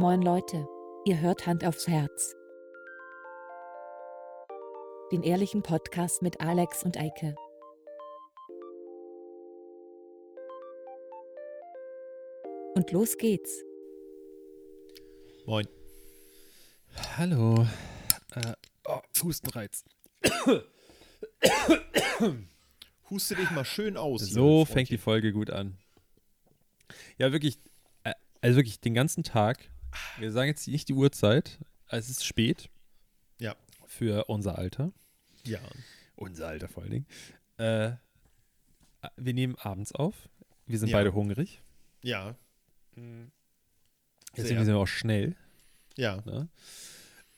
Moin Leute, ihr hört Hand aufs Herz. Den ehrlichen Podcast mit Alex und Eike. Und los geht's. Moin. Hallo. Äh, oh, Hustenreiz. Huste dich mal schön aus. So fängt die Folge gut an. Ja, wirklich, äh, also wirklich den ganzen Tag. Wir sagen jetzt nicht die Uhrzeit. Es ist spät Ja. für unser Alter. Ja. Unser Alter vor allen Dingen. Äh, wir nehmen abends auf. Wir sind Ja. beide hungrig. Ja. Deswegen Sehr. sind wir auch schnell. Ja. Ne?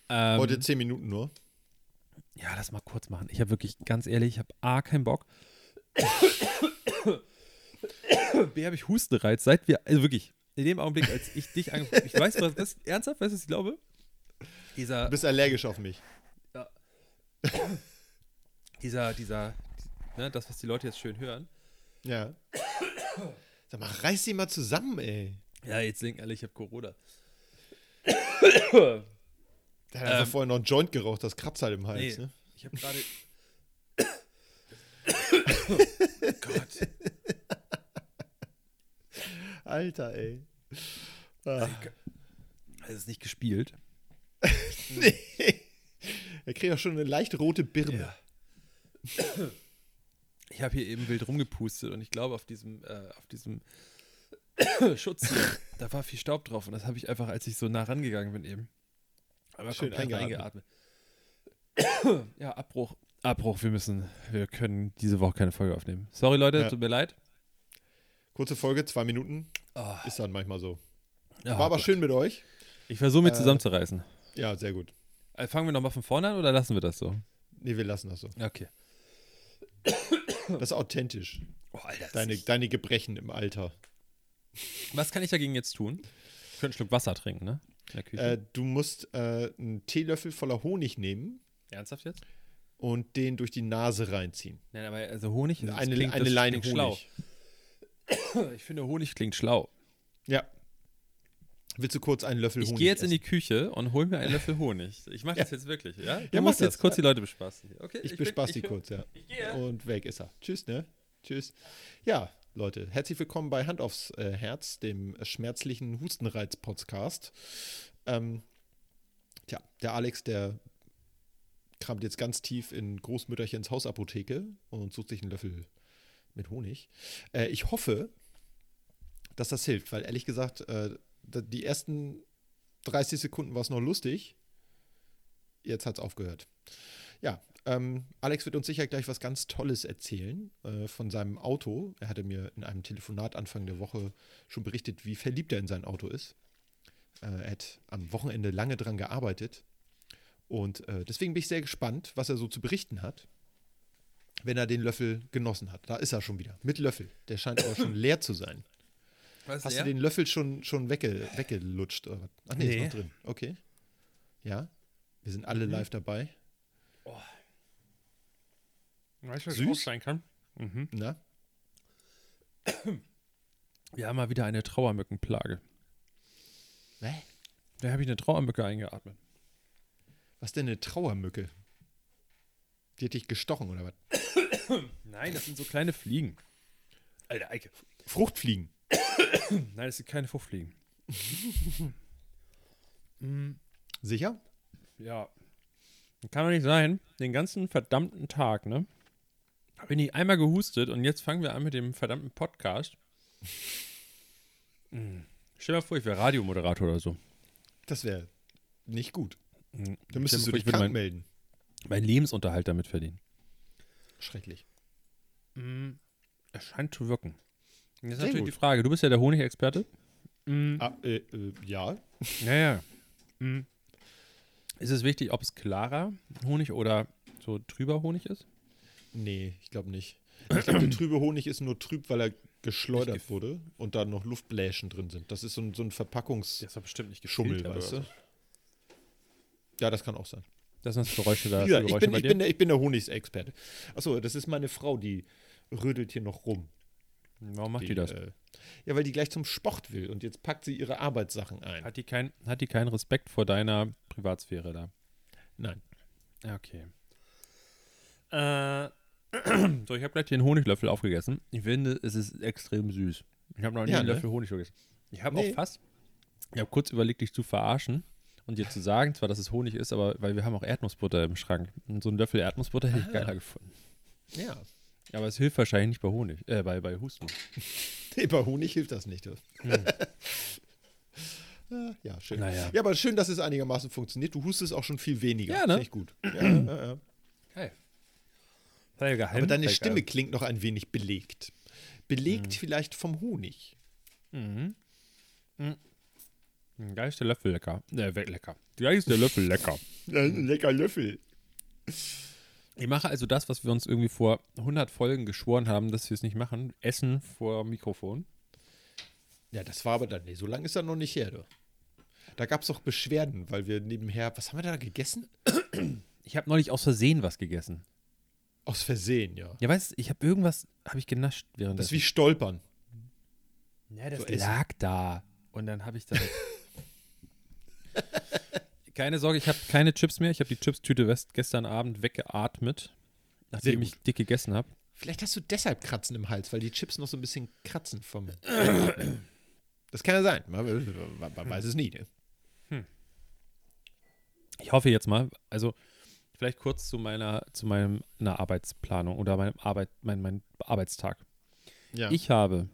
Ähm, Heute zehn Minuten nur. Ja, lass mal kurz machen. Ich habe wirklich, ganz ehrlich, ich habe A, keinen Bock. B, habe ich Hustenreiz, seit wir, also wirklich, in dem Augenblick, als ich dich angeguckt ich weiß, was das, ernsthaft, weißt du, was ich glaube? Dieser, Du bist allergisch auf mich. dieser, dieser, ne, das, was die Leute jetzt schön hören. Ja. Sag mal, reiß dich mal zusammen, ey. Ja, jetzt denken alle, ich habe Corona. Der hat einfach Ähm. vorher noch einen Joint geraucht, das kratzt halt im Hals, Nee. ne? Ich habe gerade. Gott. Alter, ey. Ah. Es ist nicht gespielt. nee. Er kriegt auch schon eine leicht rote Birne. Ich habe hier eben wild rumgepustet und ich glaube, auf diesem, äh, auf diesem Schutz hier, da war viel Staub drauf und das habe ich einfach, als ich so nah rangegangen bin eben, aber Schön eingeatmet. eingeatmet. ja, Abbruch. Abbruch, wir müssen, wir können diese Woche keine Folge aufnehmen. Sorry Leute, Ja. tut mir leid. Kurze Folge, zwei Minuten. Oh, Ist dann manchmal so. War aber Gott. schön mit euch. Ich versuche mich Äh, zusammenzureißen. Ja, sehr gut. Äh, fangen wir nochmal von vorne an oder lassen wir das so? Nee, wir lassen das so. Okay. Das ist authentisch. Oh, Alter, das Deine, ist- deine Gebrechen im Alter. Was kann ich dagegen jetzt tun? Ich könnte einen Schluck Wasser trinken, ne? In der Küche. Äh, du musst äh, einen Teelöffel voller Honig nehmen Ernsthaft jetzt? und den durch die Nase reinziehen. Nein, aber also Honig, das eine klingt, eine das Leine klingt Honig. schlau. Ich finde, Honig klingt schlau. Ja. Willst du kurz einen Löffel Ich Honig gehe jetzt in die essen? Küche und hol mir einen Löffel Honig. Ich mache das Ja. jetzt wirklich, ja? Du Ja, musst jetzt das. kurz die Leute bespaßen. hier, Okay? Ich, bin- bespaß die ich- kurz, ja. Ich gehe. Und weg ist er. Tschüss, ne? Tschüss. Ja, Leute, herzlich willkommen bei Hand aufs äh, Herz, dem schmerzlichen Hustenreiz-Podcast. Ähm, tja, der Alex, der kramt jetzt ganz tief in Großmütterchens Hausapotheke und sucht sich einen Löffel mit Honig. Äh, ich hoffe, dass das hilft, weil ehrlich gesagt, äh, die ersten 30 Sekunden war es noch lustig. Jetzt hat es aufgehört. Ja, ähm, Alex wird uns sicher gleich was ganz Tolles erzählen äh, von seinem Auto. Er hatte mir in einem Telefonat Anfang der Woche schon berichtet, wie verliebt er in sein Auto ist. Äh, er hat am Wochenende lange dran gearbeitet. Und äh, deswegen bin ich sehr gespannt, was er so zu berichten hat, wenn er den Löffel genossen hat. Da ist er schon wieder, mit Löffel. Der scheint aber schon leer zu sein. Was, Hast ja? du den Löffel schon, schon wegge, weggelutscht? Ach nee, Nee. ist noch drin. Okay. Ja, wir sind alle Mhm. live dabei. Weißt du, was Süß? sein kann? Mhm. Na? Wir haben mal wieder eine Trauermückenplage. Hä? Da habe ich eine Trauermücke eingeatmet. Was denn eine Trauermücke? Die hat dich gestochen oder was? Nein, das sind so kleine Fliegen. Alter, Eike. Fruchtfliegen. Nein, das sind keine Fruchtfliegen. Mm, Sicher? Ja. Kann doch nicht sein, den ganzen verdammten Tag, ne? Habe ich nicht einmal gehustet und jetzt fangen wir an mit dem verdammten Podcast. Mm. Stell dir mal vor, ich wäre Radiomoderator oder so. Das wäre nicht gut. Mm. Da müsstest du dich krank melden. Meinen mein Lebensunterhalt damit verdienen. Schrecklich. Mm. Es scheint zu wirken. Jetzt ist natürlich gut. die Frage, du bist ja der Honigexperte. Mm. Ah, äh, äh, ja. Ja, ja. Mm. Ist es wichtig, ob es klarer Honig oder so trüber Honig ist? Nee, ich glaube nicht. Ich glaube, der trübe Honig ist nur trüb, weil er geschleudert wurde und da noch Luftbläschen drin sind. Das ist so ein, so ein nicht weißt du? Ja, das kann auch sein. Das sind das Geräusche da. Gesagt, ich, bin, ich, bin der, ich bin der Honigsexperte. Achso, das ist meine Frau, die rödelt hier noch rum. Warum macht die, das? Äh, Ja, weil die gleich zum Sport will und jetzt packt sie ihre Arbeitssachen ein. Hat die, kein, hat die keinen Respekt vor deiner Privatsphäre da? Nein. Ja, okay. Äh, so, ich habe gleich den Honiglöffel aufgegessen. Ich finde, es ist extrem süß. Ich habe noch nie Ja, einen ne? Löffel Honig gegessen. Ich habe Nee. auch fast, ich habe kurz überlegt, dich zu verarschen und dir zu sagen, zwar, dass es Honig ist, aber weil wir haben auch Erdnussbutter im Schrank. Und so einen Löffel Erdnussbutter hätte ich Ah. geiler gefunden. Ja. Aber es hilft wahrscheinlich nicht bei Honig, äh, bei, bei Husten. Nee, bei Honig hilft das nicht. Hm. Ja, schön. Naja. Ja, aber schön, dass es einigermaßen funktioniert. Du hustest auch schon viel weniger. Ja, ne? Finde ich gut. Ja, ja, ja. Geil. Geheim. Aber deine Stimme geil. klingt noch ein wenig belegt. Belegt vielleicht vom Honig. Mhm. Mhm. Da ist der Löffel lecker. Äh, we- lecker. Da ist der Löffel lecker. Ein lecker Löffel. Ich mache also das, was wir uns irgendwie vor 100 Folgen geschworen haben, dass wir es nicht machen. Essen vor Mikrofon. Ja, das war aber dann, nee, so lange ist das noch nicht her, du. Da gab es doch Beschwerden, weil wir nebenher, was haben wir da gegessen? Ich habe neulich aus Versehen was gegessen. Aus Versehen, ja. Ja, weißt du, ich habe irgendwas, habe ich genascht Das während ist wie Stolpern. Ja, das so essen. lag da. Und dann habe ich dann. keine Sorge, ich habe keine Chips mehr. Ich habe die Chips-Tüte west- gestern Abend weggeatmet, nachdem ich dick gegessen habe. Vielleicht hast du deshalb Kratzen im Hals, weil die Chips noch so ein bisschen kratzen vom. das kann ja sein. Man, man, weiß es nie. Ne? Ich hoffe jetzt mal, also vielleicht kurz zu meiner, zu meinem, einer Arbeitsplanung oder meinem Arbeit, mein, mein Arbeitstag. Ja. Ich habe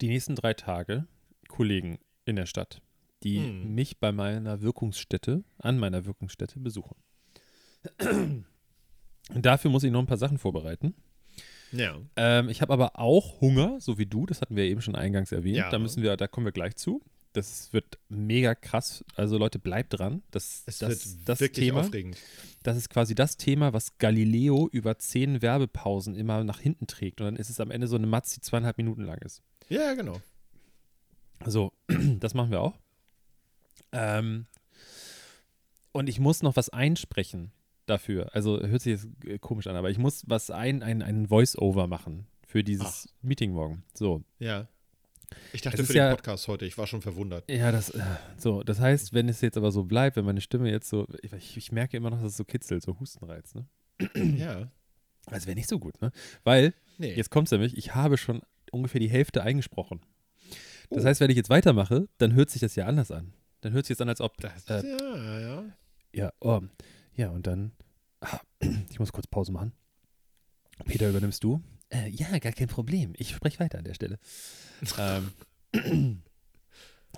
die nächsten drei Tage Kollegen in der Stadt, die Hm. mich bei meiner Wirkungsstätte, an meiner Wirkungsstätte besuchen. Und dafür muss ich noch ein paar Sachen vorbereiten. ja. Ähm, ich habe aber auch Hunger, so wie du, das hatten wir eben schon eingangs erwähnt. Ja. Da müssen wir, da kommen wir gleich zu. Das wird mega krass. Also Leute, bleibt dran. Das, Es das, wird das wirklich Thema, aufregend. das ist quasi das Thema, was Galileo über zehn Werbepausen immer nach hinten trägt. Und dann ist es am Ende so eine Matz, die zweieinhalb Minuten lang ist. Ja, genau. So, das machen wir auch. Ähm, und ich muss noch was einsprechen dafür. Also hört sich jetzt äh, komisch an, aber ich muss was ein, ein, ein Voice-Over machen für dieses Meeting morgen. So, Ja. Ich dachte Es für den ja- Podcast heute, ich war schon verwundert. ja, das, äh, so, das heißt, wenn es jetzt aber so bleibt, wenn meine Stimme jetzt so, ich, ich merke immer noch, dass es so kitzelt, so Hustenreiz, ne? Ja. Das wäre nicht so gut, ne? Weil, Nee. jetzt kommt es nämlich, ich habe schon ungefähr die Hälfte eingesprochen. Das Oh. heißt, wenn ich jetzt weitermache, dann hört sich das ja anders an. Dann hört sich jetzt an, als ob, Das, äh, ja, ja. Ja, oh, ja, und dann, ah, ich muss kurz Pause machen. Peter, übernimmst du? Äh, ja, gar kein Problem. Ich spreche weiter an der Stelle. ähm,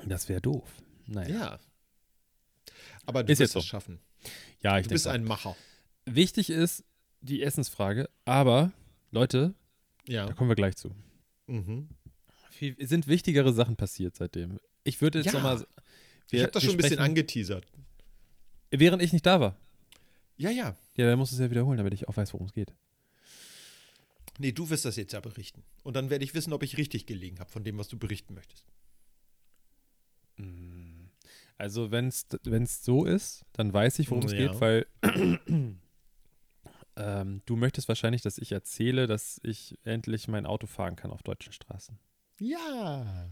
das wäre doof. Naja. Ja. Aber du Ist wirst es so. schaffen. Ja, ich Du bist denke ein Macher. Wichtig ist die Essensfrage, aber Leute, Ja. da kommen wir gleich zu. Mhm. Viel, es sind wichtigere Sachen passiert seitdem. Ich würde jetzt Ja. nochmal. Ich habe das schon ein bisschen angeteasert. Während ich nicht da war. Ja, ja. Ja, dann musst du es ja wiederholen, damit ich auch weiß, worum es geht. Nee, du wirst das jetzt ja berichten. Und dann werde ich wissen, ob ich richtig gelegen habe von dem, was du berichten möchtest. Also, wenn es so ist, dann weiß ich, worum es Ja. geht, weil ähm, du möchtest wahrscheinlich, dass ich erzähle, dass ich endlich mein Auto fahren kann auf deutschen Straßen. Ja.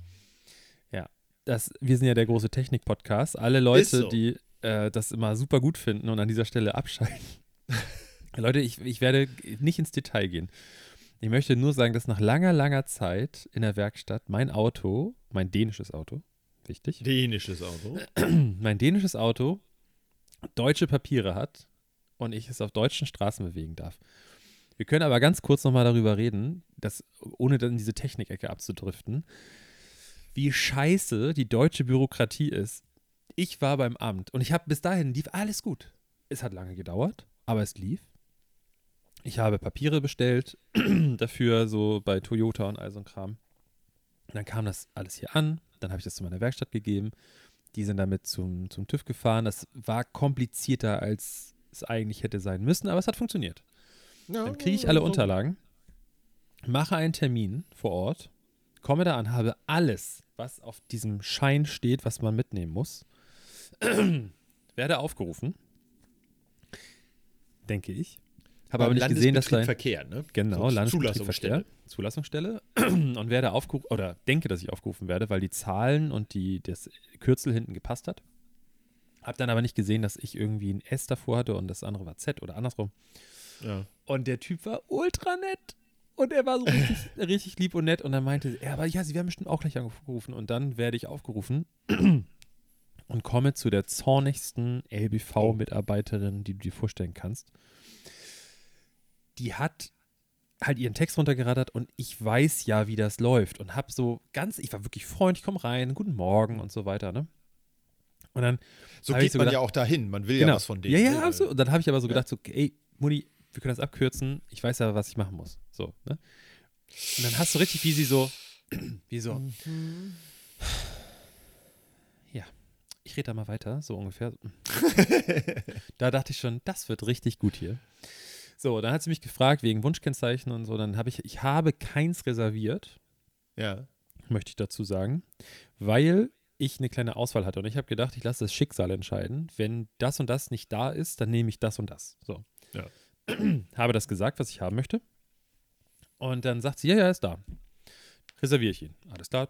Das, wir sind ja der große Technik-Podcast. Alle Leute, so. die äh, das immer super gut finden und an dieser Stelle abschalten. Leute, ich, ich werde nicht ins Detail gehen. Ich möchte nur sagen, dass nach langer, langer Zeit in der Werkstatt mein Auto, mein dänisches Auto, wichtig, Dänisches Auto. mein dänisches Auto deutsche Papiere hat und ich es auf deutschen Straßen bewegen darf. Wir können aber ganz kurz nochmal darüber reden, dass, ohne dann in diese Technikecke abzudriften, wie scheiße die deutsche Bürokratie ist. Ich war beim Amt und ich habe bis dahin lief alles gut. Es hat lange gedauert, aber es lief. Ich habe Papiere bestellt dafür, so bei Toyota und all so ein Kram. Dann kam das alles hier an, dann habe ich das zu meiner Werkstatt gegeben. Die sind damit zum, zum TÜV gefahren. Das war komplizierter, als es eigentlich hätte sein müssen, aber es hat funktioniert. Ja, Dann kriege ich alle so- Unterlagen, mache einen Termin vor Ort, komme da an, habe alles, was auf diesem Schein steht, was man mitnehmen muss, werde aufgerufen, denke ich. Habe aber nicht gesehen, dass da Verkehr, ne? Genau, So, Landesverkehr, Zulassungsstelle und werde aufgerufen oder denke, dass ich aufgerufen werde, weil die Zahlen und die das Kürzel hinten gepasst hat. Hab dann aber nicht gesehen, dass ich irgendwie ein S davor hatte und das andere war Z oder andersrum. Ja. Und der Typ war ultra nett. Und er war so richtig, richtig lieb und nett. Und dann meinte er, aber ja, sie werden bestimmt auch gleich angerufen. Und dann werde ich aufgerufen und komme zu der zornigsten LBV-Mitarbeiterin, die du dir vorstellen kannst. Die hat halt ihren Text runtergerattert und ich weiß ja, wie das läuft. Und hab so ganz, ich war wirklich freundlich, komm rein, guten Morgen und so weiter, ne? Und dann So geht so man gedacht- ja auch dahin. Man will genau. ja was von denen. Ja, ja, absolut. Und dann habe ich aber so Ja. gedacht, so, ey, Mutti, wir können das abkürzen. Ich weiß ja, was ich machen muss. So, ne? Und dann hast du richtig, wie sie so, wie so, ja, ich rede da mal weiter, so ungefähr. da dachte ich schon, das wird richtig gut hier. So, dann hat sie mich gefragt wegen Wunschkennzeichen und so. Dann habe ich, ich habe keins reserviert, Ja. möchte ich dazu sagen, weil ich eine kleine Auswahl hatte. Und ich habe gedacht, ich lasse das Schicksal entscheiden. Wenn das und das nicht da ist, dann nehme ich das und das. So. Ja. habe das gesagt, was ich haben möchte. Und dann sagt sie, ja, ja, ist da. Reserviere ich ihn. Alles klar.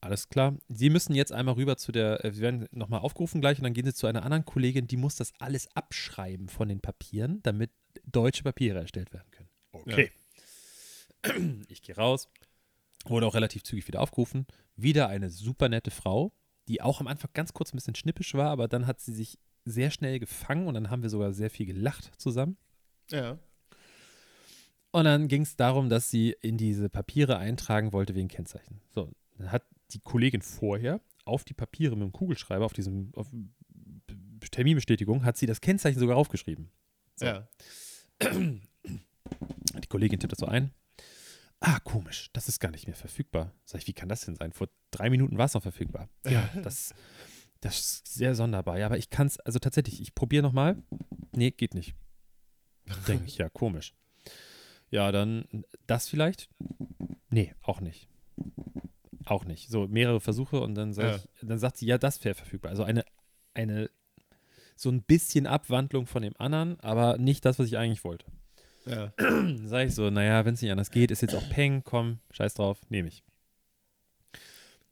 Alles klar. Sie müssen jetzt einmal rüber zu der, äh, Sie werden nochmal aufgerufen gleich und dann gehen Sie zu einer anderen Kollegin, die muss das alles abschreiben von den Papieren, damit deutsche Papiere erstellt werden können. Okay. Ich gehe raus, wurde auch relativ zügig wieder aufgerufen. Wieder eine super nette Frau, die auch am Anfang ganz kurz ein bisschen schnippisch war, aber dann hat sie sich sehr schnell gefangen und dann haben wir sogar sehr viel gelacht zusammen. Ja. Und dann ging es darum, dass sie in diese Papiere eintragen wollte wegen Kennzeichen. So, dann hat die Kollegin vorher auf die Papiere mit dem Kugelschreiber, auf diesem auf Terminbestätigung, hat sie das Kennzeichen sogar aufgeschrieben. So. Ja. Die Kollegin tippt das so ein. Ah, komisch, das ist gar nicht mehr verfügbar. Sag ich, wie kann das denn sein? Vor drei Minuten war es noch verfügbar. Ja, das, das ist sehr sonderbar. Ja, aber ich kann es, also tatsächlich, ich probiere nochmal. Nee, geht nicht. Denke ich, ja, komisch. Ja, dann das vielleicht? Nee, auch nicht. Auch nicht. So mehrere Versuche und dann, sag Ja. ich, dann sagt sie, ja, das wäre verfügbar. Also eine, eine, so ein bisschen Abwandlung von dem anderen, aber nicht das, was ich eigentlich wollte. Ja. Dann sage ich so, naja, wenn es nicht anders geht, ist jetzt auch Peng, komm, scheiß drauf, nehme ich.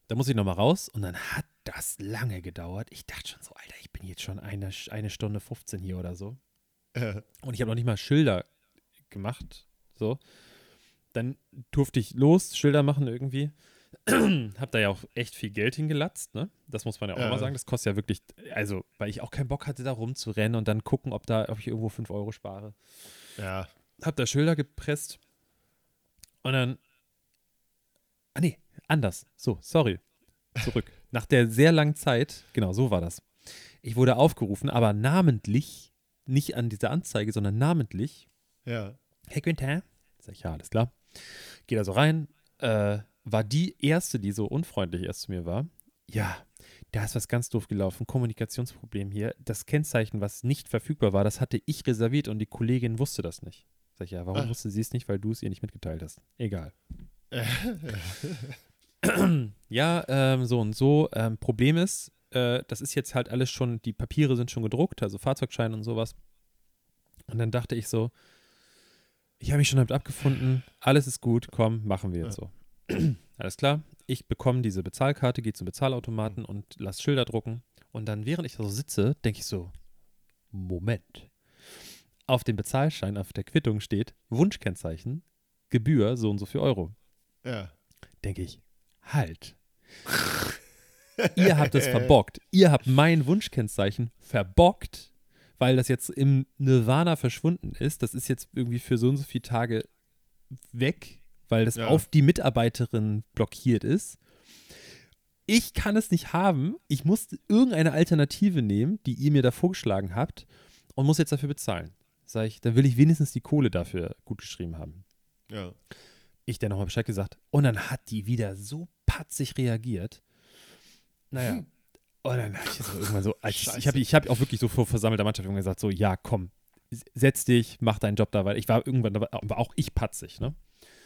Da muss ich nochmal raus und dann hat das lange gedauert. Ich dachte schon so, Alter, ich bin jetzt schon eine, eine Stunde 15 hier oder so. Äh, Und ich habe noch nicht mal Schilder gemacht. So. Dann durfte ich los, Schilder machen irgendwie. hab da ja auch echt viel Geld hingelatzt, ne? Das muss man ja auch Ja. mal sagen. Das kostet ja wirklich, also, weil ich auch keinen Bock hatte, da rumzurennen und dann gucken, ob da, ob ich irgendwo 5 Euro spare. ja. Hab da Schilder gepresst und dann. Ah, nee, anders. So, sorry. Zurück. Nach der sehr langen Zeit, genau, so war das. Ich wurde aufgerufen, aber namentlich, nicht an dieser Anzeige, sondern namentlich. Ja. Herr Günther? Sag ich, ja, alles klar. Geh da so rein. Äh, war die erste, die so unfreundlich erst zu mir war. Ja, da ist was ganz doof gelaufen. Kommunikationsproblem hier. Das Kennzeichen, was nicht verfügbar war, das hatte ich reserviert und die Kollegin wusste das nicht. Sag ich, ja, warum Ah. wusste sie es nicht? Weil du es ihr nicht mitgeteilt hast. Egal. ja, ähm, so und so. Ähm, Problem ist, äh, das ist jetzt halt alles schon, die Papiere sind schon gedruckt, also Fahrzeugschein und sowas. Und dann dachte ich so, ich habe mich schon damit abgefunden, alles ist gut, komm, machen wir jetzt so. alles klar, ich bekomme diese Bezahlkarte, gehe zum Bezahlautomaten und lass Schilder drucken. Und dann, während ich da so sitze, denke ich so, Moment. Auf dem Bezahlschein, auf der Quittung steht Wunschkennzeichen, Gebühr so und so viel Euro Ja. denke ich, halt. Ihr habt es verbockt. Ihr habt mein Wunschkennzeichen verbockt, weil das jetzt im Nirvana verschwunden ist. Das ist jetzt irgendwie für so und so viele Tage weg, weil das Ja. auf die Mitarbeiterin blockiert ist. Ich kann es nicht haben. Ich muss irgendeine Alternative nehmen, die ihr mir da vorgeschlagen habt und muss jetzt dafür bezahlen. Sag ich, dann will ich wenigstens die Kohle dafür gut geschrieben haben Ja. Ich der nochmal Bescheid gesagt. Und dann hat die wieder so patzig reagiert. Naja. Und dann habe ich so irgendwann so, als ich, habe ich hab auch wirklich so vor versammelter Mannschaft gesagt, so, ja, komm, setz dich, mach deinen Job da, weil ich war irgendwann, war auch ich patzig, ne?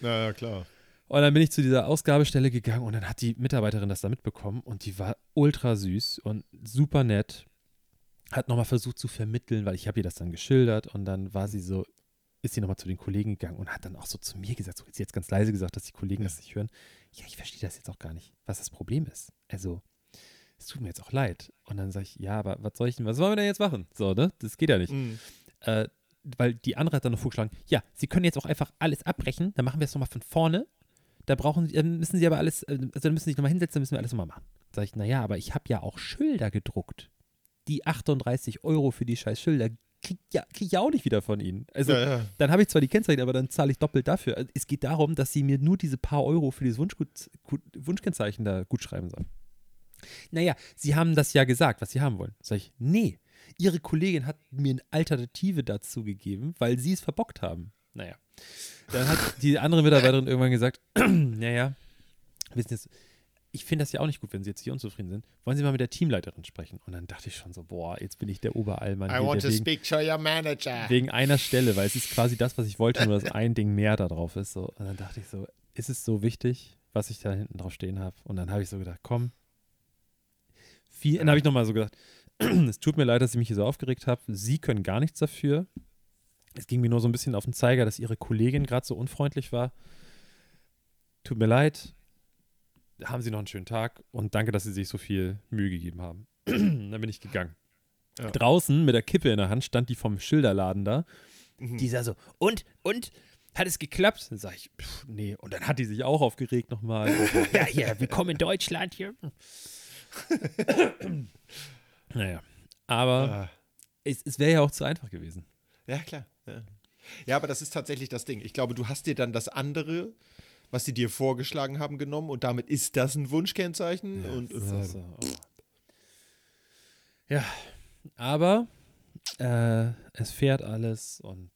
Na ja, klar. Und dann bin ich zu dieser Ausgabestelle gegangen und dann hat die Mitarbeiterin das da mitbekommen und die war ultra süß und super nett. Hat nochmal versucht zu vermitteln, weil ich habe ihr das dann geschildert und dann war sie so, ist sie nochmal zu den Kollegen gegangen und hat dann auch so zu mir gesagt, so jetzt, jetzt ganz leise gesagt, dass die Kollegen Ja. das nicht hören. Ja, ich verstehe das jetzt auch gar nicht, was das Problem ist. Also, es tut mir jetzt auch leid. Und dann sage ich, ja, aber was soll ich denn, was wollen wir denn jetzt machen? So, ne? Das geht ja nicht. Mhm. Äh, weil die andere hat dann noch vorgeschlagen, ja, sie können jetzt auch einfach alles abbrechen, dann machen wir es nochmal von vorne. Da brauchen sie, müssen sie aber alles, äh, also dann müssen sie sich nochmal hinsetzen, dann müssen wir alles nochmal machen. Sag ich, naja, aber ich habe ja auch Schilder gedruckt. Die 38 Euro für die scheiß Schilder krieg, ja, krieg ich ja auch nicht wieder von ihnen. Also ja, ja. dann habe ich zwar die Kennzeichen, aber dann zahle ich doppelt dafür. Also, es geht darum, dass sie mir nur diese paar Euro für dieses Wunschgut, gut, Wunschkennzeichen da gut schreiben sollen. Naja, sie haben das ja gesagt, was sie haben wollen. Sag ich, nee. Ihre Kollegin hat mir eine Alternative dazu gegeben, weil sie es verbockt haben. Naja. Dann hat die andere Mitarbeiterin irgendwann gesagt, naja, wissen jetzt, ich finde das ja auch nicht gut, wenn Sie jetzt hier unzufrieden sind. Wollen Sie mal mit der Teamleiterin sprechen? Und dann dachte ich schon so, boah, jetzt bin ich der Oberallmann I hier, want to wegen, speak to your manager. Wegen einer Stelle, weil es ist quasi das, was ich wollte, nur dass ein Ding mehr da drauf ist. So. Und dann dachte ich so, ist es so wichtig, was ich da hinten drauf stehen habe? Und dann habe ich so gedacht, komm. Viel, dann habe ich nochmal so gedacht, es tut mir leid, dass ich mich hier so aufgeregt habe. Sie können gar nichts dafür. Es ging mir nur so ein bisschen auf den Zeiger, dass ihre Kollegin gerade so unfreundlich war. Tut mir leid. Haben Sie noch einen schönen Tag und danke, dass Sie sich so viel Mühe gegeben haben. dann bin ich gegangen. Ja. Draußen mit der Kippe in der Hand stand die vom Schilderladen da. Mhm. Die sah so, und, und, hat es geklappt? Dann sag ich, pff, nee. Und dann hat die sich auch aufgeregt nochmal. Ja, hier, willkommen in Deutschland hier. naja, aber Ah. es, es wäre ja auch zu einfach gewesen. Ja, klar. Ja. ja, aber das ist tatsächlich das Ding. Ich glaube, du hast dir dann das andere, was sie dir vorgeschlagen haben, genommen und damit ist das ein Wunschkennzeichen. und so, so. ja, aber äh, es fährt alles und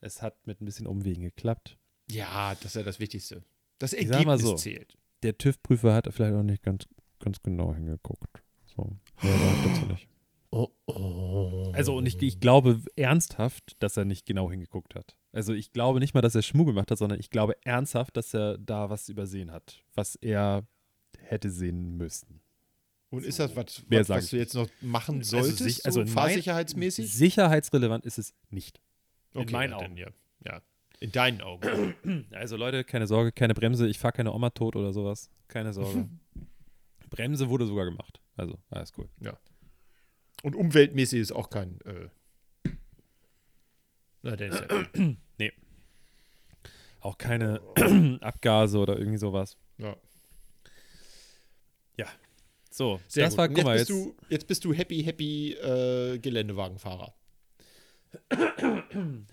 es hat mit ein bisschen Umwegen geklappt. ja, das ist ja das Wichtigste. Das sag Ergebnis mal so. zählt. Der TÜV-Prüfer hat vielleicht auch nicht ganz, ganz genau hingeguckt. So, mehr dazu nicht. Oh. Also, und ich, ich glaube ernsthaft, dass er nicht genau hingeguckt hat. Also, ich glaube nicht mal, dass er Schmuh gemacht hat, sondern ich glaube ernsthaft, dass er da was übersehen hat, was er hätte sehen müssen. Und ist das was, was, was du jetzt noch machen Also, solltest, sich- also so in mein- fahrsicherheitsmäßig? Sicherheitsrelevant ist es nicht. in Okay, meinen ja, Augen. dann Ja. ja. In deinen Augen. Also, Leute, keine Sorge, keine Bremse. Ich fahre keine Oma tot oder sowas. Keine Sorge. Bremse wurde sogar gemacht. Also, alles cool. Und umweltmäßig ist auch kein. Äh, na, der ist ja. Auch keine Abgase oder irgendwie sowas. ja. So, Sehr das gut. war, guck mal, jetzt, jetzt. bist du, jetzt bist du happy, happy äh, Geländewagenfahrer.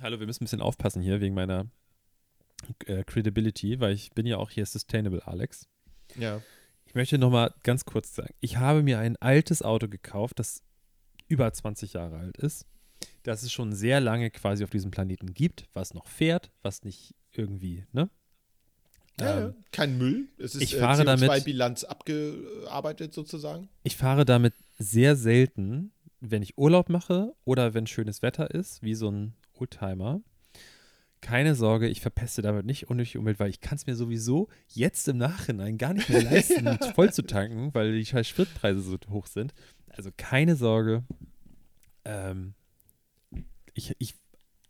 Hallo, wir müssen ein bisschen aufpassen hier wegen meiner äh, Credibility, weil ich bin ja auch hier Sustainable Alex. Ja. Ich möchte noch mal ganz kurz sagen, ich habe mir ein altes Auto gekauft, das über 20 Jahre alt ist, das es schon sehr lange quasi auf diesem Planeten gibt, was noch fährt, was nicht irgendwie, ne? Ja, Ähm, kein Müll. Es ist ich fahre äh, damit- CO2-Bilanz abgearbeitet sozusagen. Ich fahre damit sehr selten, wenn ich Urlaub mache oder wenn schönes Wetter ist, wie so ein Oldtimer. Keine Sorge, ich verpeste damit nicht unnötig Umwelt, weil ich kann es mir sowieso jetzt im Nachhinein gar nicht mehr leisten, voll zu tanken, weil die scheiß Spritpreise so hoch sind. Also keine Sorge. Ähm, ich, ich,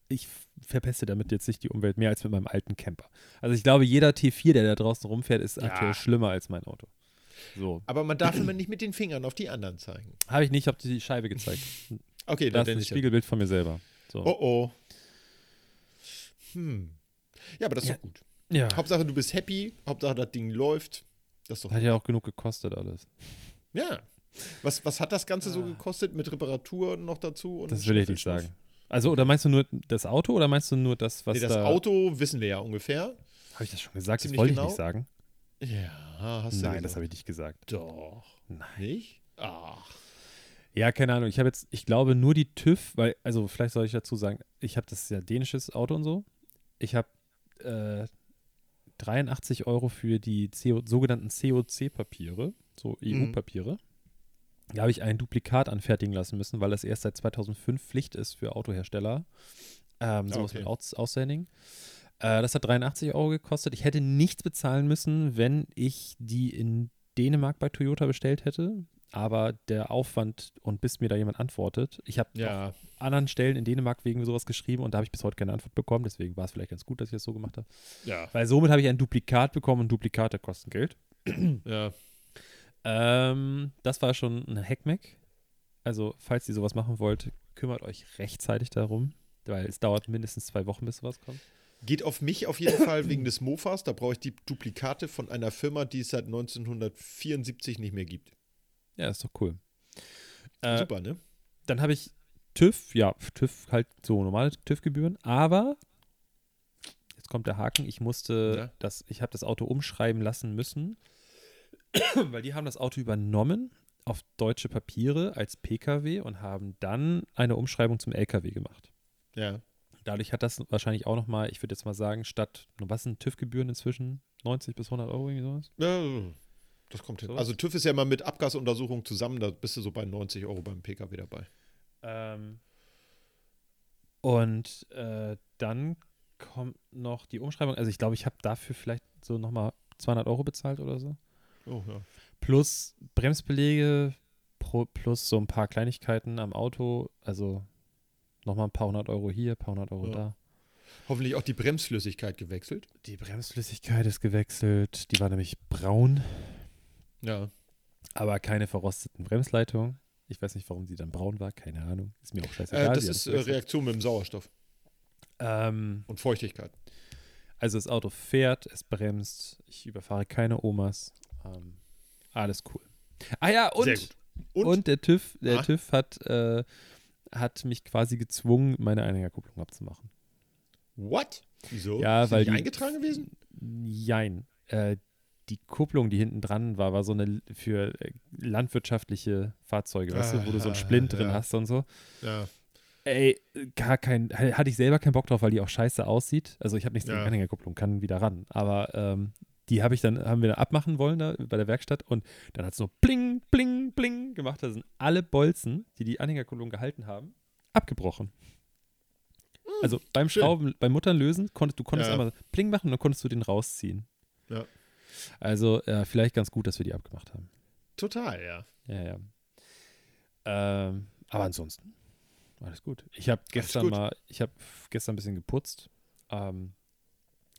ich verpeste damit jetzt nicht die Umwelt mehr als mit meinem alten Camper. Also ich glaube, jeder T4, der da draußen rumfährt, ist Ja. aktuell schlimmer als mein Auto. So. Aber man darf immer nicht mit den Fingern auf die anderen zeigen. Habe ich nicht, habe die Scheibe gezeigt. Okay, Das dann ist ein ist ja. Spiegelbild von mir selber. So. Oh oh. Hm. Ja, aber das ist Ja. doch gut. Ja. Hauptsache, du bist happy. Hauptsache, das Ding läuft. Das Hat ja auch genug gekostet alles. Ja. Was, was hat das Ganze so gekostet mit Reparaturen noch dazu? Ah. Das will ich nicht sagen. Also, oder meinst du nur das Auto oder meinst du nur das, was Nee, das da. Auto wissen wir ja ungefähr. Habe ich das schon gesagt? Das Ziemlich wollte genau. ich nicht sagen. Ja, hast du Nein, gesagt. das habe ich nicht gesagt. Doch. Nein. Nicht? Ach. Ja, keine Ahnung. Ich habe jetzt, ich glaube, nur die TÜV, weil, also vielleicht soll ich dazu sagen, ich habe das ja dänisches Auto und so. Ich habe äh, 83 Euro für die CO, sogenannten COC-Papiere, so Mhm. Da habe ich ein Duplikat anfertigen lassen müssen, weil das erst seit 2005 Pflicht ist für Autohersteller. Ähm, sowas Okay. mit Aus Aussending. Äh, das hat 83 Euro gekostet. Ich hätte nichts bezahlen müssen, wenn ich die in Dänemark bei Toyota bestellt hätte. aber der Aufwand und bis mir da jemand antwortet, ich habe Ja, auf anderen Stellen in Dänemark wegen sowas geschrieben und da habe ich bis heute keine Antwort bekommen, deswegen war es vielleicht ganz gut, dass ich das so gemacht habe. ja, Weil somit habe ich ein Duplikat bekommen und Duplikate kosten Geld. ja. Ähm, das war schon ein Hackmack. Also, falls ihr sowas machen wollt, kümmert euch rechtzeitig darum, weil es dauert mindestens zwei Wochen, bis sowas kommt. Geht auf mich auf jeden Fall wegen des Mofas. Da brauche ich die Duplikate von einer Firma, die es seit 1974 nicht mehr gibt. Ja, ist doch cool. Äh, Super, ne? dann habe ich TÜV, ja, TÜV halt so normale TÜV-Gebühren, aber jetzt kommt der Haken, ich musste Ja. das, ich habe das Auto umschreiben lassen müssen, weil die haben das Auto übernommen auf deutsche Papiere als PKW und haben dann eine Umschreibung zum LKW gemacht. Ja. Dadurch hat das wahrscheinlich auch nochmal, ich würde jetzt mal sagen, statt, was sind TÜV-Gebühren inzwischen? 90 bis 100 Euro, irgendwie sowas? ja das kommt hin. Sowas? Also TÜV ist ja mal mit Abgasuntersuchung zusammen, da bist du so bei 90 Euro beim PKW dabei. Ähm, und äh, dann kommt noch die Umschreibung. Also ich glaube, ich habe dafür vielleicht so nochmal 200 Euro bezahlt oder so. Oh, ja. Plus Bremsbelege, pro, plus so ein paar Kleinigkeiten am Auto. Also nochmal ein paar hundert Euro hier, ein paar hundert Euro Ja. da. Hoffentlich auch die Bremsflüssigkeit gewechselt. Die Bremsflüssigkeit ist gewechselt. Die war nämlich braun, Ja. aber keine verrosteten Bremsleitungen. Ich weiß nicht, warum sie dann braun war. Keine Ahnung. Ist mir auch scheißegal. Äh, das ist äh. Reaktion mit dem Sauerstoff ähm, und Feuchtigkeit. Also das Auto fährt, es bremst, ich überfahre keine Omas. Ähm, alles cool. Ah ja, und, Sehr gut. und? Und? der TÜV, der Ah. TÜV hat, äh, hat mich quasi gezwungen, meine Einhängerkupplung abzumachen. What? Wieso? Ja, Ist die weil die- eingetragen gewesen? Jein. Äh, die Kupplung, die hinten dran war, war so eine für äh, landwirtschaftliche Fahrzeuge, weißt du, wo du so einen Ah, Splint drin ja. hast und so. Ja. Ey, gar kein, hatte ich selber keinen Bock drauf, weil die auch scheiße aussieht. Also ich habe nichts gegen Ja. Anhängerkupplung, kann wieder ran. Aber ähm, die habe ich dann, haben wir dann abmachen wollen da bei der Werkstatt und dann hat es so bling, bling, bling gemacht. Da sind alle Bolzen, die die Anhängerkupplung gehalten haben, abgebrochen. Also beim Hm, schön. Schrauben, beim Muttern lösen, konntest du konntest Ja. einmal bling machen und dann konntest du den rausziehen. Ja. Also äh, vielleicht ganz gut, dass wir die abgemacht haben. Total, ja. Ja, ja. Ähm, aber ansonsten, alles gut. Ich habe gestern mal, ich habe gestern ein bisschen geputzt. Ähm,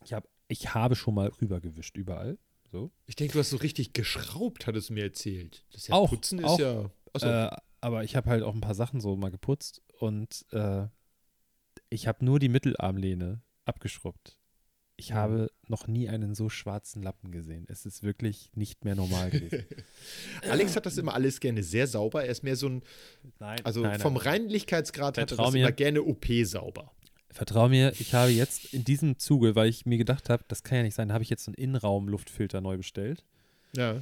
ich, hab, ich habe schon mal rübergewischt überall. So. Ich denke, du hast so richtig geschraubt, hattest du mir erzählt. Das ist ja Auch, Putzen ist auch. ja. Achso, Äh, aber ich habe halt auch ein paar Sachen so mal geputzt und äh, ich habe nur die Mittelarmlehne abgeschrubbt. Ich habe noch nie einen so schwarzen Lappen gesehen. Es ist wirklich nicht mehr normal gewesen. Alex hat das immer alles gerne sehr sauber. Er ist mehr so ein, Nein, also nein, vom nein. Reinlichkeitsgrad hat er das mir. immer gerne OP sauber. Vertrau mir, ich habe jetzt in diesem Zuge, weil ich mir gedacht habe, das kann ja nicht sein, habe ich jetzt einen Innenraumluftfilter neu bestellt. Ja.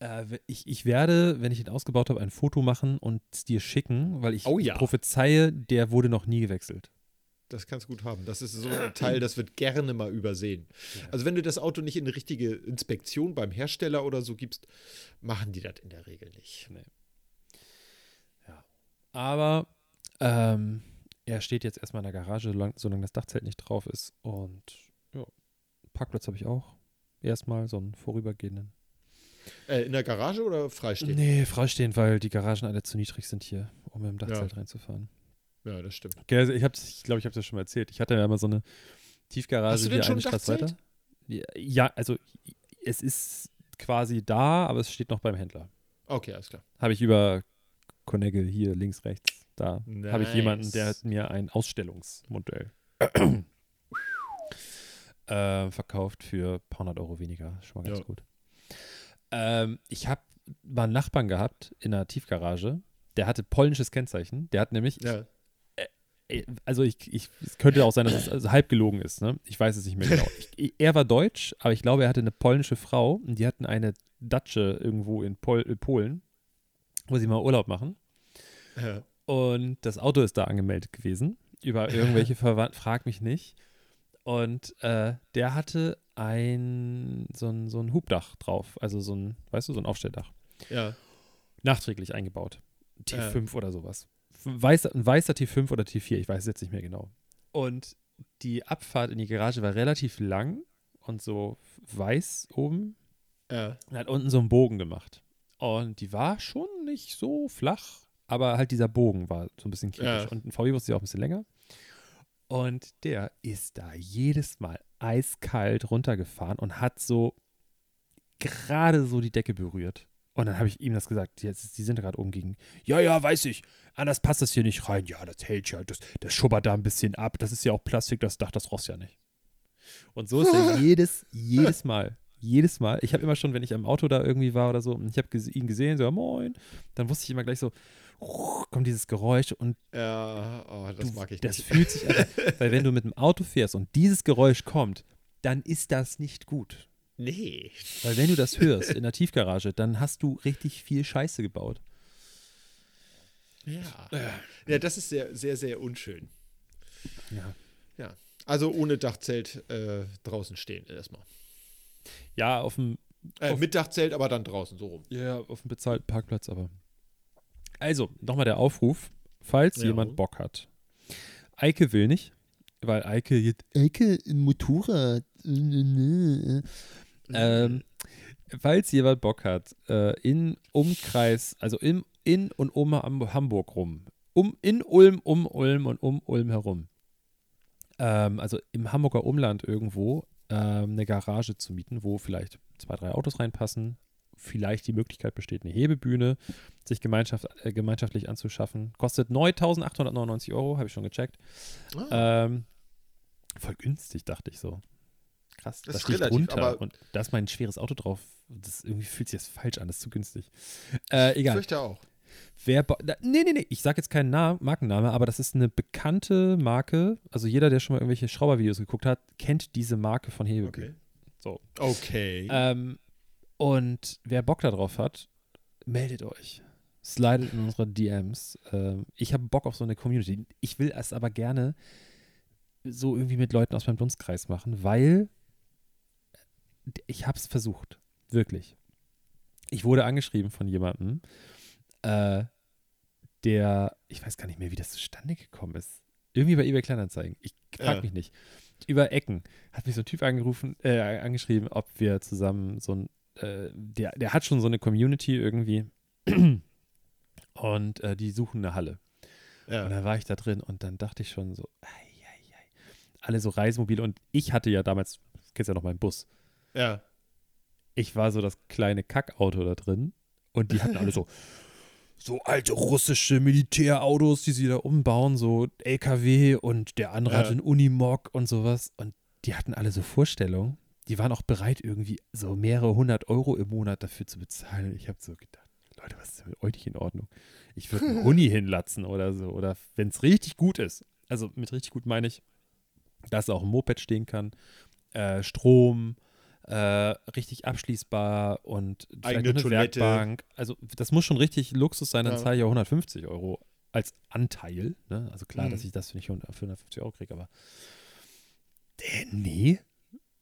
Äh, ich, ich werde, wenn ich ihn ausgebaut habe, ein Foto machen und es dir schicken, weil ich Oh ja. prophezeie, der wurde noch nie gewechselt. Das kannst du gut haben. Das ist so ein Teil, das wird gerne mal übersehen. Ja. Also wenn du das Auto nicht in eine richtige Inspektion beim Hersteller oder so gibst, machen die das in der Regel nicht. Aber ähm, er steht jetzt erstmal in der Garage, solange, das Dachzelt nicht drauf ist. Und ja, Parkplatz habe ich auch. Erstmal so einen vorübergehenden. Äh, in der Garage oder freistehen? Nee, freistehen, weil die Garagen alle zu niedrig sind hier, um im Dachzelt reinzufahren. Ja, das stimmt. Okay, also ich, hab's- ich glaube, ich habe das schon mal erzählt. Ich hatte ja mal so eine Tiefgarage Hast du denn hier schon eine ein Straße weiter. Ja, Ja, also es ist quasi da, aber es steht noch beim Händler. Okay, alles klar. Habe ich über Connegel hier links, rechts. Da habe ich jemanden, der Nice. hat mir ein Ausstellungsmodell äh, verkauft für ein paar hundert Euro weniger. Schon mal ganz Ja. gut. Ähm, ich habe mal einen Nachbarn gehabt in einer Tiefgarage. Der hatte polnisches Kennzeichen. Der hat nämlich, Ja. Ey, also ich, ich, es könnte auch sein, dass es also halb gelogen ist, ne? Ich weiß es nicht mehr genau. Ich, er war deutsch, aber ich glaube, er hatte eine polnische Frau und die hatten eine Datsche irgendwo in, Pol, in Polen, wo sie mal Urlaub machen. Ja. Und das Auto ist da angemeldet gewesen, über irgendwelche Verwandten, frag mich nicht. Und äh, der hatte ein, so ein, so ein Hubdach drauf, also so ein, weißt du, so ein Aufstelldach. ja. Nachträglich eingebaut. Ja. T5 oder sowas. Weißer, ein weißer T5 oder T4, ich weiß es jetzt nicht mehr genau. Und die Abfahrt in die Garage war relativ lang und so weiß oben. Ja. Und hat unten so einen Bogen gemacht. Und die war schon nicht so flach, aber halt dieser Bogen war so ein bisschen kritisch. Ja. Und ein VW wusste ja auch ein bisschen länger. Und der ist da jedes Mal eiskalt runtergefahren und hat so gerade so die Decke berührt. Und dann habe ich ihm das gesagt. Jetzt, die sind gerade oben gegen. Ja, ja, weiß ich. Anders passt das hier nicht rein. Ja, das hält ja. Das, das schubbert da ein bisschen ab. Das ist ja auch Plastik, das Dach, das rost ja nicht. Und so ist er jedes, jedes Mal. Jedes Mal. Ich habe immer schon, wenn ich am Auto da irgendwie war oder so, und ich habe ihn gesehen, so, moin, dann wusste ich immer gleich so, kommt dieses Geräusch und Ja, oh, das du, mag ich das nicht. fühlt sich an, weil wenn du mit dem Auto fährst und dieses Geräusch kommt, dann ist das nicht gut. Nee. Weil wenn du das hörst in der Tiefgarage, dann hast du richtig viel Scheiße gebaut. Ja. Ja, das ist sehr, sehr, sehr unschön. Ja. Ja. Also ohne Dachzelt äh, draußen stehen erstmal. Ja, auf dem, Äh, Auf- mit Dachzelt, aber dann draußen, so rum. ja, auf dem bezahlten Parkplatz, aber. Also, nochmal der Aufruf, falls Ja. jemand Bock hat. Eike will nicht, weil Eike jetzt. Eike, ein Motorrad. Ähm, falls jemand Bock hat, äh, in Umkreis, also in, in und um Ham- Hamburg rum, um, in Ulm, um Ulm und um Ulm herum, ähm, also im Hamburger Umland irgendwo, ähm, eine Garage zu mieten, wo vielleicht zwei, drei Autos reinpassen, vielleicht die Möglichkeit besteht, eine Hebebühne sich gemeinschaft, äh, gemeinschaftlich anzuschaffen. Kostet 9.899 Euro, habe ich schon gecheckt. Ah, Ähm, voll günstig, dachte ich so. Krass, Das da ist stehe ich relativ, drunter aber- und da ist mein schweres Auto drauf. Das irgendwie fühlt sich das falsch an, das ist zu günstig. Äh, ich egal. fürchte auch. Wer nee, nee, nee, ich sage jetzt keinen Na Markenname, aber das ist eine bekannte Marke. Also jeder, der schon mal irgendwelche Schraubervideos geguckt hat, kennt diese Marke von Hebebühnen. Okay. So. Okay. Ähm, und wer Bock darauf hat, meldet euch. Slidet in unsere DMs. Ähm, ich habe Bock auf so eine Community. Ich will es aber gerne so irgendwie mit Leuten aus meinem Dunstkreis machen, weil ich habe es versucht. Wirklich. Ich wurde angeschrieben von jemandem, äh, der, ich weiß gar nicht mehr, wie das zustande gekommen ist. Irgendwie bei eBay Kleinanzeigen. Ich frage Ja. mich nicht. Über Ecken hat mich so ein Typ angerufen, äh, angeschrieben, ob wir zusammen so ein, äh, der, der hat schon so eine Community irgendwie und äh, die suchen eine Halle. Und ja. dann war ich da drin und dann dachte ich schon so, ei, ei, ei. alle so Reisemobile und ich hatte ja damals, kennst ja noch meinen Bus, ja. ich war so das kleine Kackauto da drin und die hatten alle so so alte russische Militärautos, die sie da umbauen, so LKW und der andere Ja. hatte einen Unimog und sowas und die hatten alle so Vorstellungen. Die waren auch bereit, irgendwie so mehrere hundert Euro im Monat dafür zu bezahlen. Und ich habe so gedacht, Leute, was ist denn mit euch nicht in Ordnung? Ich würde einen Huni hinlatzen oder so. Oder wenn es richtig gut ist. Also mit richtig gut meine ich, dass auch ein Moped stehen kann, äh, Strom, äh, richtig abschließbar und Eigene Toilette. Werkbank. Also das muss schon richtig Luxus sein, dann Ja. zahle ich auch 150 Euro als Anteil. Ne? Also klar, Mhm. dass ich das nicht für 150 Euro kriege, aber äh, nee.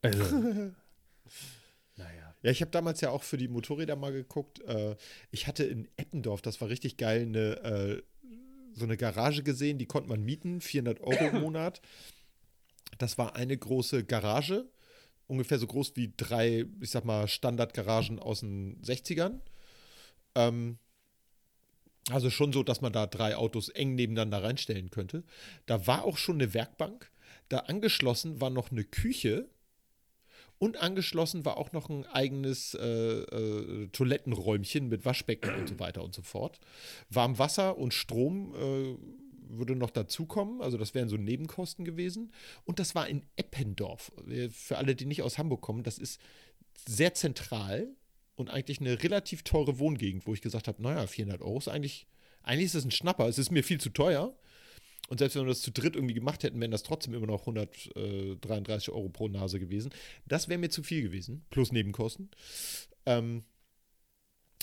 Also, naja. Ja, ich habe damals ja auch für die Motorräder mal geguckt. Äh, ich hatte in Eppendorf, das war richtig geil, eine, äh, so eine Garage gesehen, die konnte man mieten, 400 Euro im Monat. Das war eine große Garage, ungefähr so groß wie drei, ich sag mal, Standardgaragen aus den 60ern. Ähm, also schon so, dass man da drei Autos eng nebeneinander reinstellen könnte. Da war auch schon eine Werkbank. Da angeschlossen war noch eine Küche. Und angeschlossen war auch noch ein eigenes äh, äh, Toilettenräumchen mit Waschbecken und so weiter und so fort. Warmwasser und Strom äh, würde noch dazukommen, also das wären so Nebenkosten gewesen. Und das war in Eppendorf. Äh, Für alle, die nicht aus Hamburg kommen, das ist sehr zentral und eigentlich eine relativ teure Wohngegend, wo ich gesagt habe, naja, 400 Euro ist eigentlich, eigentlich ist das ein Schnapper. Es ist mir viel zu teuer. Und selbst wenn wir das zu dritt irgendwie gemacht hätten, wären das trotzdem immer noch 133 Euro pro Nase gewesen. Das wäre mir zu viel gewesen, plus Nebenkosten. Ähm,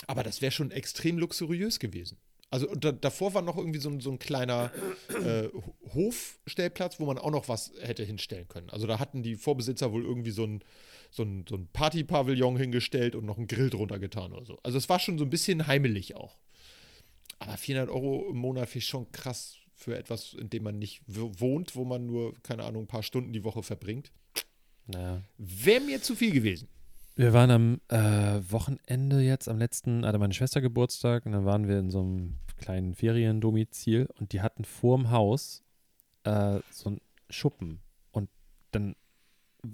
aber das wäre schon extrem luxuriös gewesen. Also und da, davor war noch irgendwie so ein, so ein kleiner äh, Ho- Hofstellplatz, wo man auch noch was hätte hinstellen können. Also da hatten die Vorbesitzer wohl irgendwie so ein, so ein, so ein Partypavillon hingestellt und noch einen Grill drunter getan oder so. Also es war schon so ein bisschen heimelig auch. Aber 400 Euro im Monat finde ich schon krass für etwas, in dem man nicht wo- wohnt, wo man nur, keine Ahnung, ein paar Stunden die Woche verbringt. Naja. Wäre mir zu viel gewesen. Wir waren am äh, Wochenende jetzt, am letzten, hatte meine Schwester Geburtstag und dann waren wir in so einem kleinen Feriendomizil und die hatten vorm Haus äh, so einen Schuppen. Und dann,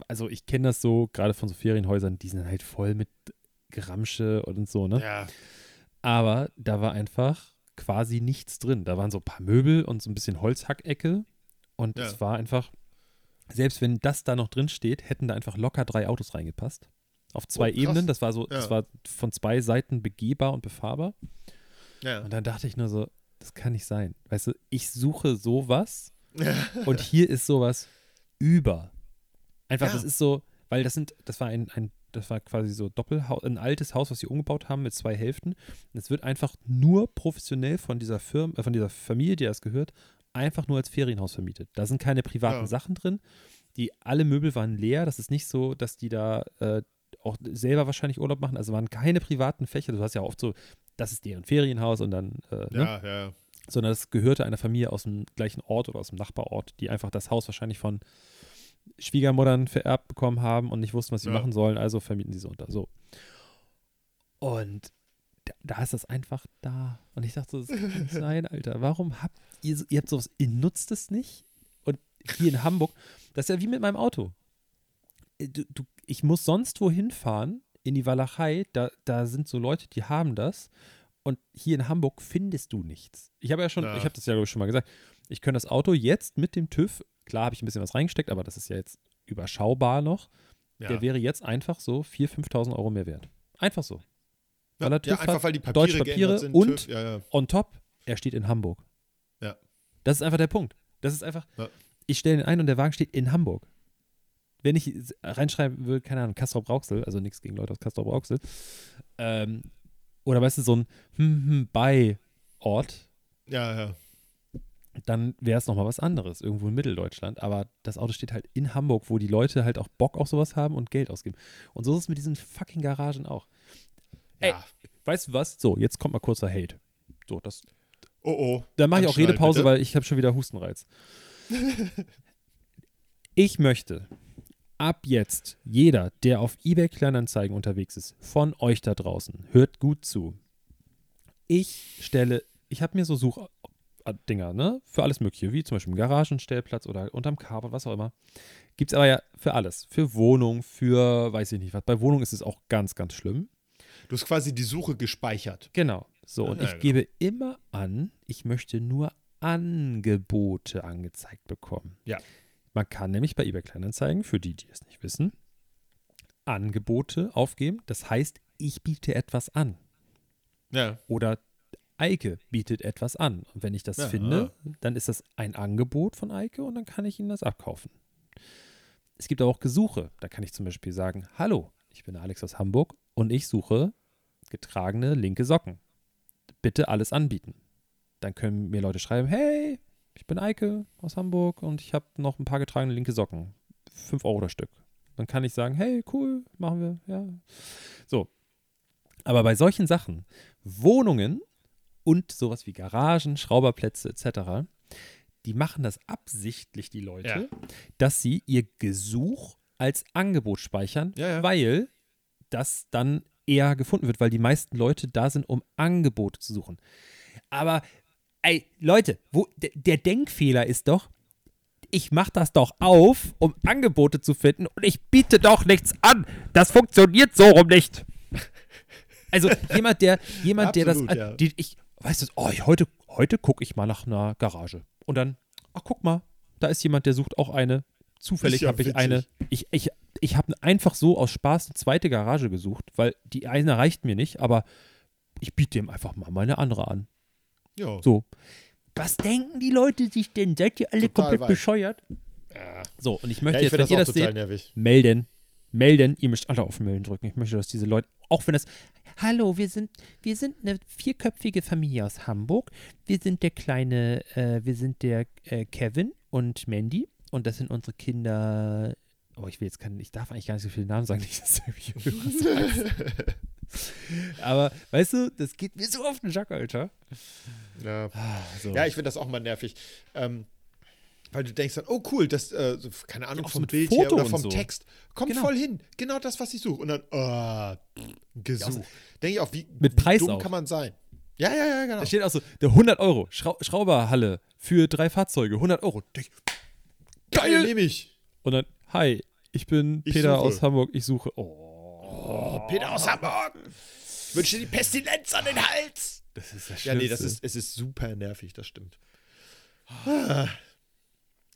also ich kenne das so, gerade von so Ferienhäusern, die sind halt voll mit Geramsche und so, ne? Ja. Aber da war einfach quasi nichts drin. Da waren so ein paar Möbel und so ein bisschen Holzhackecke. Und Ja. es war einfach, selbst wenn das da noch drin steht, hätten da einfach locker drei Autos reingepasst. Auf zwei Oh. Ebenen. Das war so, Ja. das war von zwei Seiten begehbar und befahrbar. Ja. Und dann dachte ich nur so, das kann nicht sein. Weißt du, ich suche sowas und hier ist sowas über. Einfach, Ja. das ist so, weil das sind, das war ein, ein das war quasi so Doppelhaus, ein altes Haus, was sie umgebaut haben mit zwei Hälften. Und es wird einfach nur professionell von dieser Firma, äh, von dieser Familie, die das gehört, einfach nur als Ferienhaus vermietet. Da sind keine privaten Ja. Sachen drin. Die alle Möbel waren leer. Das ist nicht so, dass die da äh, auch selber wahrscheinlich Urlaub machen. Also waren keine privaten Fächer. Du hast ja oft so, das ist deren Ferienhaus und dann, äh, ne? Ja, ja. sondern es gehörte einer Familie aus dem gleichen Ort oder aus dem Nachbarort, die einfach das Haus wahrscheinlich von Schwiegermuttern vererbt bekommen haben und nicht wussten, was sie Ja. machen sollen, also vermieten sie so unter. So. Und da, da ist das einfach da. Und ich dachte, so, das kann nicht sein, Alter. Warum habt ihr, so- ihr habt sowas, ihr nutzt es nicht? Und hier in Hamburg, das ist ja wie mit meinem Auto. Äh, Du, du, ich muss sonst wohin fahren, in die Walachei, da, da sind so Leute, die haben das. Und hier in Hamburg findest du nichts. Ich habe ja schon, Ja. ich habe das ja glaub ich, schon mal gesagt, ich könnte das Auto jetzt mit dem TÜV, klar habe ich ein bisschen was reingesteckt, aber das ist ja jetzt überschaubar noch. ja. Der wäre jetzt einfach so 4.000, 5.000 Euro mehr wert. Einfach so. weil ja, er TÜV ja, einfach hat, weil die deutsche Papiere Papiere geändert sind. und- TÜV, ja. On top, er steht in Hamburg. Ja. Das ist einfach der Punkt. Das ist einfach, ich stelle ihn ein und der Wagen steht in Hamburg. Wenn ich reinschreiben will, keine Ahnung, Castrop Rauxel, also nichts gegen Leute aus Castrop Rauxel, ähm, oder weißt du, so ein hm, hm, bei Ort, ja, ja. dann wäre es nochmal was anderes, irgendwo in Mitteldeutschland. Aber das Auto steht halt in Hamburg, wo die Leute halt auch Bock auf sowas haben und Geld ausgeben. Und so ist es mit diesen fucking Garagen auch. Ey. ja. Weißt du was? So, jetzt kommt mal kurzer Hate. So, das Oh, oh. Dann mache ich auch Redepause, bitte. weil ich habe schon wieder Hustenreiz. ich möchte ab jetzt jeder, der auf eBay Kleinanzeigen unterwegs ist, von euch da draußen, hört gut zu. Ich stelle, ich habe mir so Suchdinger, ne, für alles Mögliche, wie zum Beispiel einen Garagenstellplatz oder unterm Carport, was auch immer. Gibt es aber ja für alles. Für Wohnung, für weiß ich nicht was. Bei Wohnung ist es auch ganz, ganz schlimm. Du hast quasi die Suche gespeichert. Genau. So, und Ja, ich genau. gebe immer an, ich möchte nur Angebote angezeigt bekommen. Ja. Man kann nämlich bei eBay Kleinanzeigen, für die, die es nicht wissen, Angebote aufgeben. Das heißt, ich biete etwas an. Ja. Oder Eike bietet etwas an. Und wenn ich das Ja. finde, dann ist das ein Angebot von Eike und dann kann ich Ihnen das abkaufen. Es gibt aber auch Gesuche. Da kann ich zum Beispiel sagen, hallo, ich bin Alex aus Hamburg und ich suche getragene linke Socken. Bitte alles anbieten. Dann können mir Leute schreiben, hey, ich bin Eike aus Hamburg und ich habe noch ein paar getragene linke Socken. 5 Euro das Stück. Dann kann ich sagen, hey, cool, machen wir, ja. So. Aber bei solchen Sachen, Wohnungen und sowas wie Garagen, Schrauberplätze etc., die machen das absichtlich, die Leute, Ja. dass sie ihr Gesuch als Angebot speichern, Ja, ja. weil das dann eher gefunden wird, weil die meisten Leute da sind, um Angebote zu suchen. Aber, ey, Leute, wo, der, Denkfehler ist doch, ich mache das doch auf, um Angebote zu finden und ich biete doch nichts an. Das funktioniert so rum nicht. Also jemand, der, jemand, der das, Absolut, ja. die, ich, weißt du, oh, ich, heute, heute gucke ich mal nach einer Garage und dann, ach guck mal, da ist jemand, der sucht auch eine. Zufällig ja habe ich eine. Ich, ich, ich habe einfach so aus Spaß eine zweite Garage gesucht, weil die eine reicht mir nicht, aber ich biete dem einfach mal meine andere an. Ja. So. Was denken die Leute sich denn? Seid ihr alle Total komplett weich. bescheuert? Ja. So, und ich möchte Ja, ich jetzt, wenn das ihr auch das total seht, nervig. melden. Melden. Ihr müsst alle auf Melden drücken. Ich möchte, dass diese Leute, auch wenn das. Hallo, wir sind, wir sind eine vierköpfige Familie aus Hamburg. Wir sind der kleine, äh, wir sind der äh, Kevin und Mandy. Und das sind unsere Kinder. Oh, ich will jetzt keinen, ich darf eigentlich gar nicht so viele Namen sagen, nicht, dass ich weiß. Aber weißt du, das geht mir so auf den Jack, Alter. Ja. Ah, so. Ja, ich finde das auch mal nervig. Ähm, Weil du denkst dann, oh cool, das, äh, so, keine Ahnung, so vom mit Bild Foto her oder vom so. Text. Kommt Genau. voll hin. Genau das, was ich suche. Und dann, ah, Gesuch. so- Denke ich auch, wie, Mit Preis dumm auch. kann man sein? Ja, ja, ja, genau. Da steht auch so, der 100 Euro, Schrau Schrauberhalle für drei Fahrzeuge, 100 Euro. Denk, Geil, nehme ich. Und dann, hi, ich bin Ich Peter suche. aus Hamburg, ich suche. Oh, Oh, Peter aus Hamburg. Wünsche dir die Pestilenz an den Hals. das ist das Ja, nee, das Schlimmste. ist, es ist super nervig, das stimmt. Ah.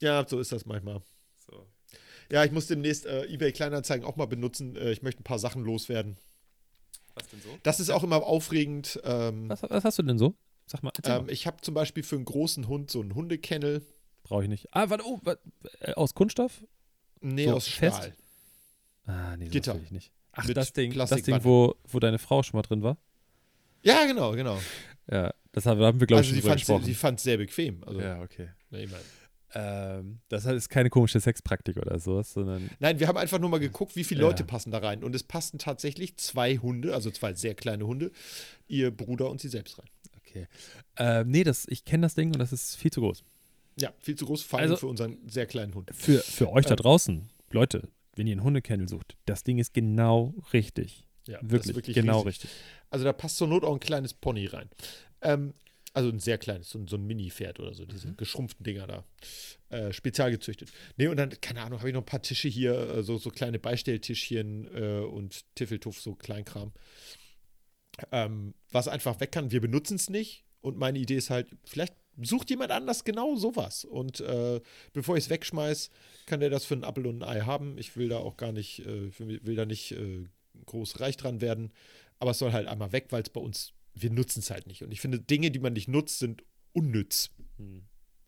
Ja, so ist das manchmal. So. Ja, ich muss demnächst äh, eBay Kleinanzeigen auch mal benutzen. Äh, ich möchte ein paar Sachen loswerden. Was denn so? Das ist auch immer aufregend. Ähm, Was, was hast du denn so? Sag mal, ähm, mal. ich habe zum Beispiel für einen großen Hund so einen Hundekennel. Brauche ich nicht. Ah, warte, oh, wa- äh, aus Kunststoff? Nee, So, aus fest? Stahl. Ah, nee, Gitter. das will ich nicht. Ach, das Ding, das. Ding wo, wo deine Frau schon mal drin war? Ja, genau, genau. Ja, das haben, haben wir, glaube ich, Also schon sie drüber fand gesprochen. sie fand sehr bequem. Also, ja, okay. nee, ich mein. Ähm, das ist keine komische Sexpraktik oder sowas, sondern Nein, wir haben einfach nur mal geguckt, wie viele Ja. Leute passen da rein. Und es passen tatsächlich zwei Hunde, also zwei sehr kleine Hunde, ihr Bruder und sie selbst rein. okay. Ähm, nee, das, ich kenne das Ding und das ist viel zu groß. Ja, viel zu groß, vor allem Also- für unseren sehr kleinen Hund. Für, für euch da Ähm. draußen, Leute, wenn ihr einen Hundekennel sucht, das Ding ist genau richtig. Ja, Wirklich, wirklich genau riesig. richtig. Also da passt zur Not auch ein kleines Pony rein. Ähm, also ein sehr kleines, so ein, so ein Mini-Pferd oder so, Mhm. diese geschrumpften Dinger da. Äh, spezial gezüchtet. Nee, und dann, keine Ahnung, habe ich noch ein paar Tische hier, äh, so, so kleine Beistelltischchen äh, und Tiffeltuff, so Kleinkram. Ähm, was einfach weg kann. Wir benutzen es nicht. Und meine Idee ist halt, vielleicht sucht jemand anders genau sowas. Und äh, bevor ich es wegschmeiß, kann der das für einen Apfel und ein Ei haben. Ich will da auch gar nicht, äh, will da nicht äh, groß reich dran werden. Aber es soll halt einmal weg, weil es bei uns, wir nutzen es halt nicht. Und ich finde, Dinge, die man nicht nutzt, sind unnütz.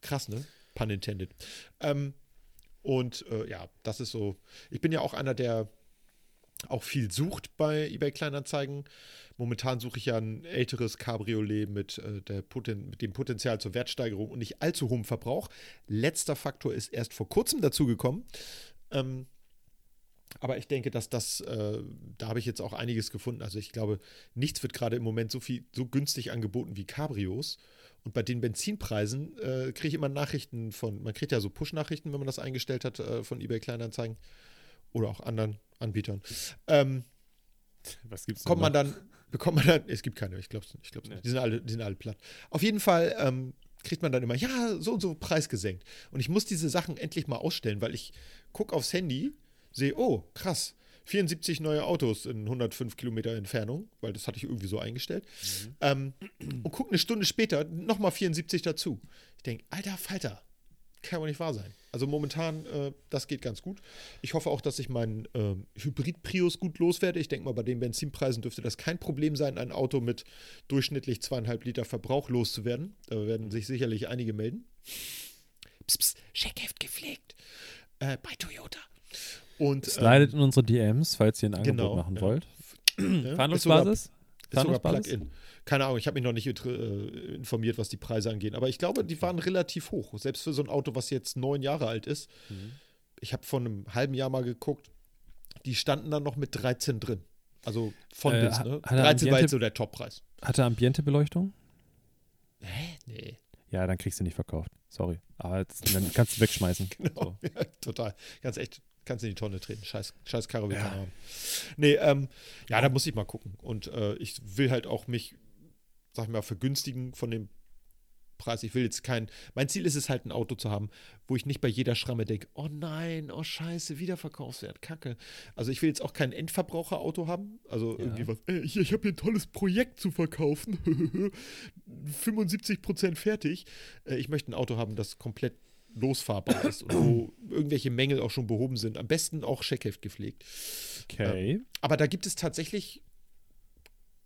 Krass, ne? Pun intended. Ähm, und äh, ja, das ist so. Ich bin ja auch einer, der auch viel sucht bei eBay Kleinanzeigen. Momentan suche ich ja ein älteres Cabriolet mit, äh, der Poten mit dem Potenzial zur Wertsteigerung und nicht allzu hohem Verbrauch. Letzter Faktor ist erst vor kurzem dazugekommen. Ähm, aber ich denke, dass das, äh, da habe ich jetzt auch einiges gefunden. Also ich glaube, nichts wird gerade im Moment so viel, so günstig angeboten wie Cabrios. Und bei den Benzinpreisen äh, kriege ich immer Nachrichten von, man kriegt ja so Push-Nachrichten, wenn man das eingestellt hat, äh, von eBay Kleinanzeigen oder auch anderen Anbietern. Ähm, Was gibt's kommt man dann, bekommt man dann, es gibt keine, ich glaube ich glaub's Nee. nicht. Die sind, alle, die sind alle platt. Auf jeden Fall ähm, kriegt man dann immer, ja, so und so Preis gesenkt. Und ich muss diese Sachen endlich mal ausstellen, weil ich gucke aufs Handy, sehe, oh, krass, 74 neue Autos in 105 Kilometer Entfernung, weil das hatte ich irgendwie so eingestellt. Ähm, und gucke eine Stunde später nochmal 74 dazu. Ich denke, alter Falter, kann wohl nicht wahr sein. Also momentan, äh, das geht ganz gut. Ich hoffe auch, dass ich meinen ähm, Hybrid-Prius gut loswerde. Ich denke mal, bei den Benzinpreisen dürfte das kein Problem sein, ein Auto mit durchschnittlich zweieinhalb Liter Verbrauch loszuwerden. Da werden sich sicherlich einige melden. Psst, psst, Scheckheft gepflegt. Äh, bei Toyota. Und ähm, Slidet in unsere DMs, falls ihr ein Angebot genau, machen ja. wollt. ja, Verhandlungsbasis? Ist sogar? Plug-in. Keine Ahnung, ich habe mich noch nicht äh, informiert, was die Preise angeht. Aber ich glaube, die waren relativ hoch. Selbst für so ein Auto, was jetzt neun Jahre alt ist. Mhm. Ich habe vor einem halben Jahr mal geguckt. Die standen dann noch mit 13 drin. Also von Äh, bis, ne? hat er 13 war Ambiente- jetzt so der Toppreis. Hat er Ambiente-Beleuchtung? Hä? Nee. Ja, dann kriegst du nicht verkauft. Sorry. Aber jetzt, dann kannst du wegschmeißen. Genau. So. Ja, total. Ganz echt, kannst in die Tonne treten. Scheiß, scheiß Karre will Ja. keiner haben. Nee, ähm, ja, da muss ich mal gucken. Und äh, ich will halt auch mich, sag ich mal, vergünstigen von dem Preis. Ich will jetzt kein. Mein Ziel ist es halt, ein Auto zu haben, wo ich nicht bei jeder Schramme denke, oh nein, oh scheiße, Wiederverkaufswert, Kacke. Also ich will jetzt auch kein Endverbraucherauto haben. Also Ja. irgendwie was, äh, hier, ich habe hier ein tolles Projekt zu verkaufen. 75% fertig. Äh, ich möchte ein Auto haben, das komplett losfahrbar ist und wo irgendwelche Mängel auch schon behoben sind. Am besten auch Scheckheft gepflegt. Okay. Aber da gibt es tatsächlich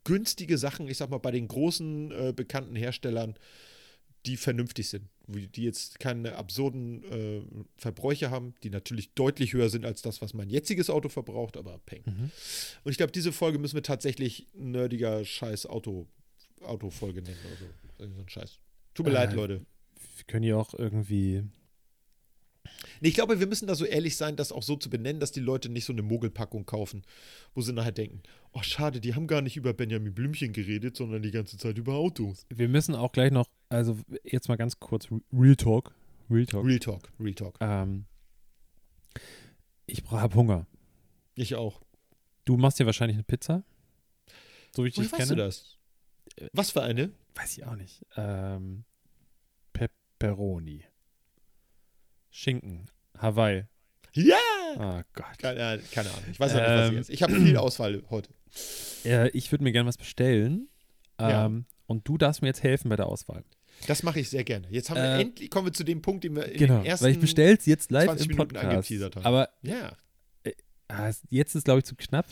günstige Sachen, ich sag mal, bei den großen äh, bekannten Herstellern, die vernünftig sind, die jetzt keine absurden äh, Verbräuche haben, die natürlich deutlich höher sind als das, was mein jetziges Auto verbraucht, aber peng. Mhm. Und ich glaube, diese Folge müssen wir tatsächlich nerdiger Scheiß Auto, Autofolge nennen oder so. So ein Scheiß. Tut mir Äh, leid, Leute. Wir können ja auch irgendwie. Nee, ich glaube, wir müssen da so ehrlich sein, das auch so zu benennen, dass die Leute nicht so eine Mogelpackung kaufen, wo sie nachher denken, oh schade, die haben gar nicht über Benjamin Blümchen geredet, sondern die ganze Zeit über Autos. Wir müssen auch gleich noch, also jetzt mal ganz kurz Real Talk Real Talk. Real Talk, Real Talk. Ähm, ich habe Hunger. Ich auch. Du machst dir wahrscheinlich eine Pizza. So wie ich Woher dich weißt kenne. du das? Was für eine? Weiß ich auch nicht. Ähm, Pepperoni. Schinken. Hawaii. Ja! Oh Gott. Keine, keine Ahnung. Ich weiß auch nicht, was ich Ähm. jetzt. Ich habe viel Auswahl heute. Äh, ich würde mir gerne was bestellen. Ja. Ähm, Und du darfst mir jetzt helfen bei der Auswahl. Das mache ich sehr gerne. Jetzt haben wir Äh, endlich, kommen wir zu dem Punkt, den wir in Genau, den ersten weil ich bestelle es jetzt live 20 im Minuten Podcast. Aber Ja. ah, es- jetzt ist, glaube ich, zu knapp.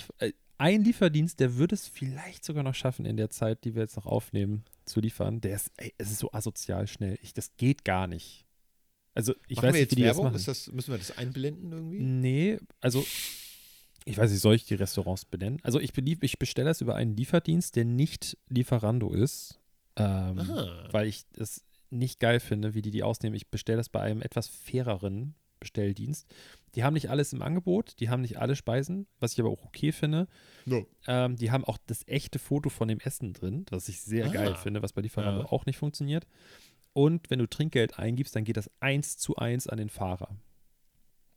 Ein Lieferdienst, der würde es vielleicht sogar noch schaffen, in der Zeit, die wir jetzt noch aufnehmen, zu liefern. Der ist, ey, es ist so asozial schnell. Ich, das geht gar nicht. Also, ich machen weiß wir nicht, jetzt wie die das Werbung? machen. Ist das, müssen wir das einblenden irgendwie? Nee, also ich weiß nicht, soll ich die Restaurants benennen? Also ich, belieb, ich bestelle das über einen Lieferdienst, der nicht Lieferando ist, ähm, weil ich es nicht geil finde, wie die die ausnehmen. Ich bestelle das bei einem etwas faireren Bestelldienst. Die haben nicht alles im Angebot, die haben nicht alle Speisen, was ich aber auch okay finde. No. Ähm, die haben auch das echte Foto von dem Essen drin, was ich sehr Ah. geil finde, was bei Lieferando Ja. auch nicht funktioniert. Und wenn du Trinkgeld eingibst, dann geht das eins zu eins an den Fahrer.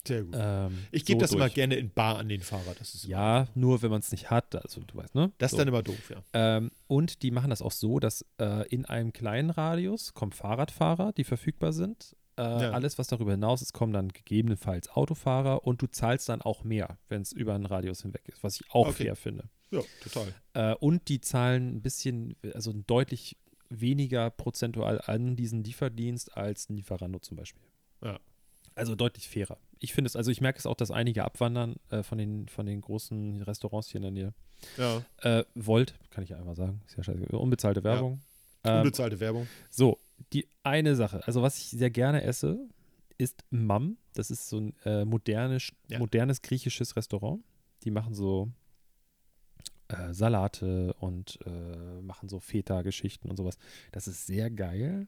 Sehr gut. Ähm, ich gebe so das immer durch. gerne in Bar an den Fahrer. Das ist Ja, nur wenn man es nicht hat, also du weißt, ne? Das ist so. dann immer doof, ja. ähm, und die machen das auch so, dass äh, in einem kleinen Radius kommen Fahrradfahrer, die verfügbar sind. Äh, Ja. Alles, was darüber hinaus ist, kommen dann gegebenenfalls Autofahrer und du zahlst dann auch mehr, wenn es über einen Radius hinweg ist, was ich auch Okay. fair finde. Ja, total. Äh, und die zahlen ein bisschen, also deutlich weniger prozentual an diesen Lieferdienst als ein Lieferando zum Beispiel. Ja. Also deutlich fairer. Ich finde es, also ich merke es auch, dass einige abwandern äh, von, den, von den großen Restaurants hier in der Nähe. Ja. Äh, Volt, kann ich ja einmal sagen. Ist ja scheiße. Unbezahlte Werbung. Ähm, Unbezahlte Werbung. so, die eine Sache, also was ich sehr gerne esse, ist Mam. Das ist so ein äh, modernes, Ja. modernes griechisches Restaurant. Die machen so äh, Salate und äh, machen so Feta-Geschichten und sowas. Das ist sehr geil.